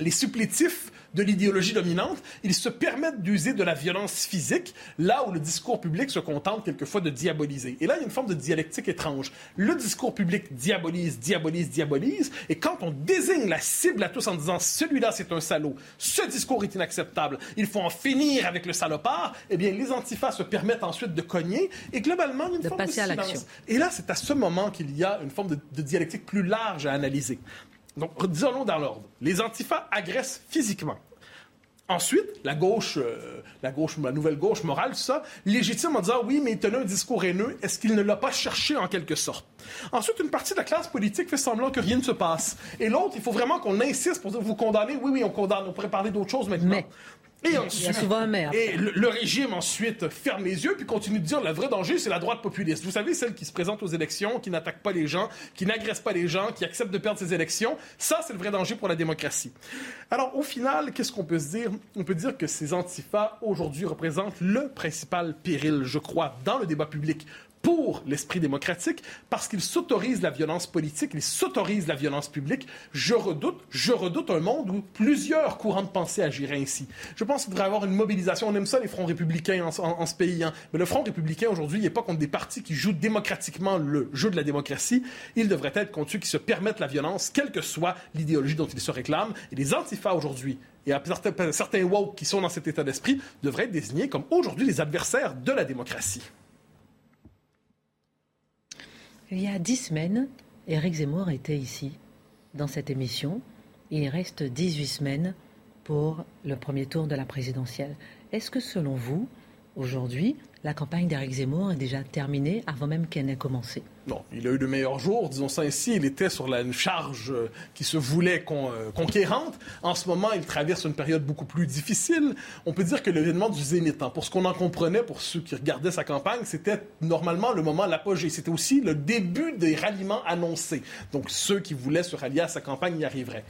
les supplétifs de l'idéologie dominante, ils se permettent d'user de la violence physique là où le discours public se contente quelquefois de diaboliser. Et là, il y a une forme de dialectique étrange. Le discours public diabolise, diabolise, diabolise, et quand on désigne la cible à tous en disant celui-là c'est un salaud, ce discours est inacceptable, il faut en finir avec le salopard, eh bien les antifas se permettent ensuite de cogner et globalement une de forme passer de silence. Et là, c'est à ce moment qu'il y a une forme de, de dialectique plus large à analyser. Donc, disons-le dans l'ordre. Les antifas agressent physiquement. Ensuite, la gauche, euh, la gauche, la nouvelle gauche morale, tout ça, légitime en disant oui, mais il tenait un discours haineux. Est-ce qu'il ne l'a pas cherché en quelque sorte? Ensuite, une partie de la classe politique fait semblant que rien ne se passe. Et l'autre, il faut vraiment qu'on insiste pour dire vous condamnez. Oui, oui, on condamne. On pourrait parler d'autre chose maintenant. Et ensuite, souvent un maire. Et le, régime ensuite ferme les yeux puis continue de dire le vrai danger, c'est la droite populiste. Vous savez, celle qui se présente aux élections, qui n'attaque pas les gens, qui n'agresse pas les gens, qui accepte de perdre ses élections. Ça, c'est le vrai danger pour la démocratie. Alors, au final, qu'est-ce qu'on peut se dire? On peut dire que ces antifas aujourd'hui représentent le principal péril, je crois, dans le débat public pour l'esprit démocratique parce qu'il s'autorise la violence politique, il s'autorise la violence publique. Je redoute, je redoute un monde où plusieurs courants de pensée agiraient ainsi. Je pense qu'il devrait y avoir une mobilisation. On aime ça, les fronts républicains en, ce pays. Hein. Mais le front républicain, aujourd'hui, n'est pas contre des partis qui jouent démocratiquement le jeu de la démocratie. Il devrait être contre ceux qui se permettent la violence, quelle que soit l'idéologie dont ils se réclament. Et les antifas, aujourd'hui, et certains, certains woke qui sont dans cet état d'esprit devraient être désignés comme aujourd'hui les adversaires de la démocratie. Il y a dix semaines, Éric Zemmour était ici, dans cette émission. Il reste 18 semaines pour le premier tour de la présidentielle. Est-ce que selon vous, aujourd'hui, la campagne d'Éric Zemmour est déjà terminée avant même qu'elle n'ait commencé. Non, il a eu de meilleurs jours, disons ça ainsi. Il était sur la charge euh, qui se voulait euh, conquérante. En ce moment, il traverse une période beaucoup plus difficile. On peut dire que l'événement du Zénith, hein, pour ce qu'on en comprenait, pour ceux qui regardaient sa campagne, c'était normalement le moment l'apogée. C'était aussi le début des ralliements annoncés. Donc ceux qui voulaient se rallier à sa campagne y arriveraient.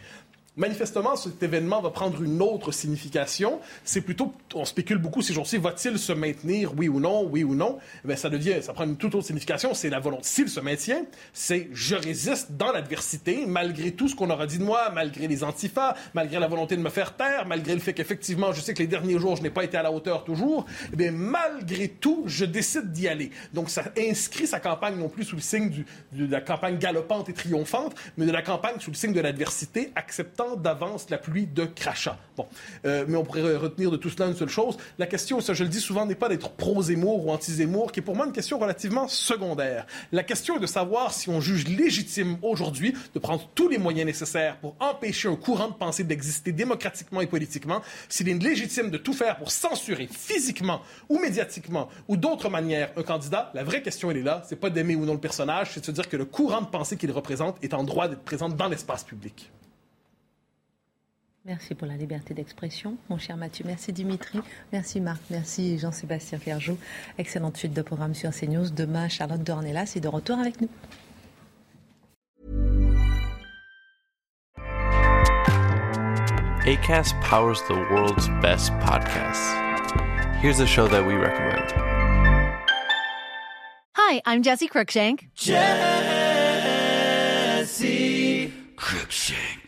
Manifestement, cet événement va prendre une autre signification. C'est plutôt, on spécule beaucoup ces jours-ci, va-t-il se maintenir, oui ou non, oui ou non? Eh ça devient, ça prend une toute autre signification. C'est la volonté. S'il se maintient, c'est je résiste dans l'adversité, malgré tout ce qu'on aura dit de moi, malgré les antifas, malgré la volonté de me faire taire, malgré le fait qu'effectivement, je sais que les derniers jours, je n'ai pas été à la hauteur toujours. Eh malgré tout, je décide d'y aller. Donc, ça inscrit sa campagne non plus sous le signe de la campagne galopante et triomphante, mais de la campagne sous le signe de l'adversité, acceptant d'avance la pluie de crachats. Bon, euh, mais on pourrait retenir de tout cela une seule chose. La question, ça je le dis souvent, n'est pas d'être pro-Zemmour ou anti-Zemmour, qui est pour moi une question relativement secondaire. La question est de savoir si on juge légitime aujourd'hui de prendre tous les moyens nécessaires pour empêcher un courant de pensée d'exister démocratiquement et politiquement, s'il est légitime de tout faire pour censurer physiquement ou médiatiquement ou d'autres manières un candidat. La vraie question, elle est là. C'est pas d'aimer ou non le personnage, c'est de se dire que le courant de pensée qu'il représente est en droit d'être présent dans l'espace public. Merci pour la liberté d'expression, mon cher Mathieu. Merci Dimitri. Merci Marc. Merci Jean-Sébastien Ferjou. Excellente suite de programme sur CNews. Demain, Charlotte Dornelas est de retour avec nous. ACAST powers the world's best podcasts. Here's a show that we recommend. Hi, I'm Jesse Cruikshank. Jesse Cruikshank.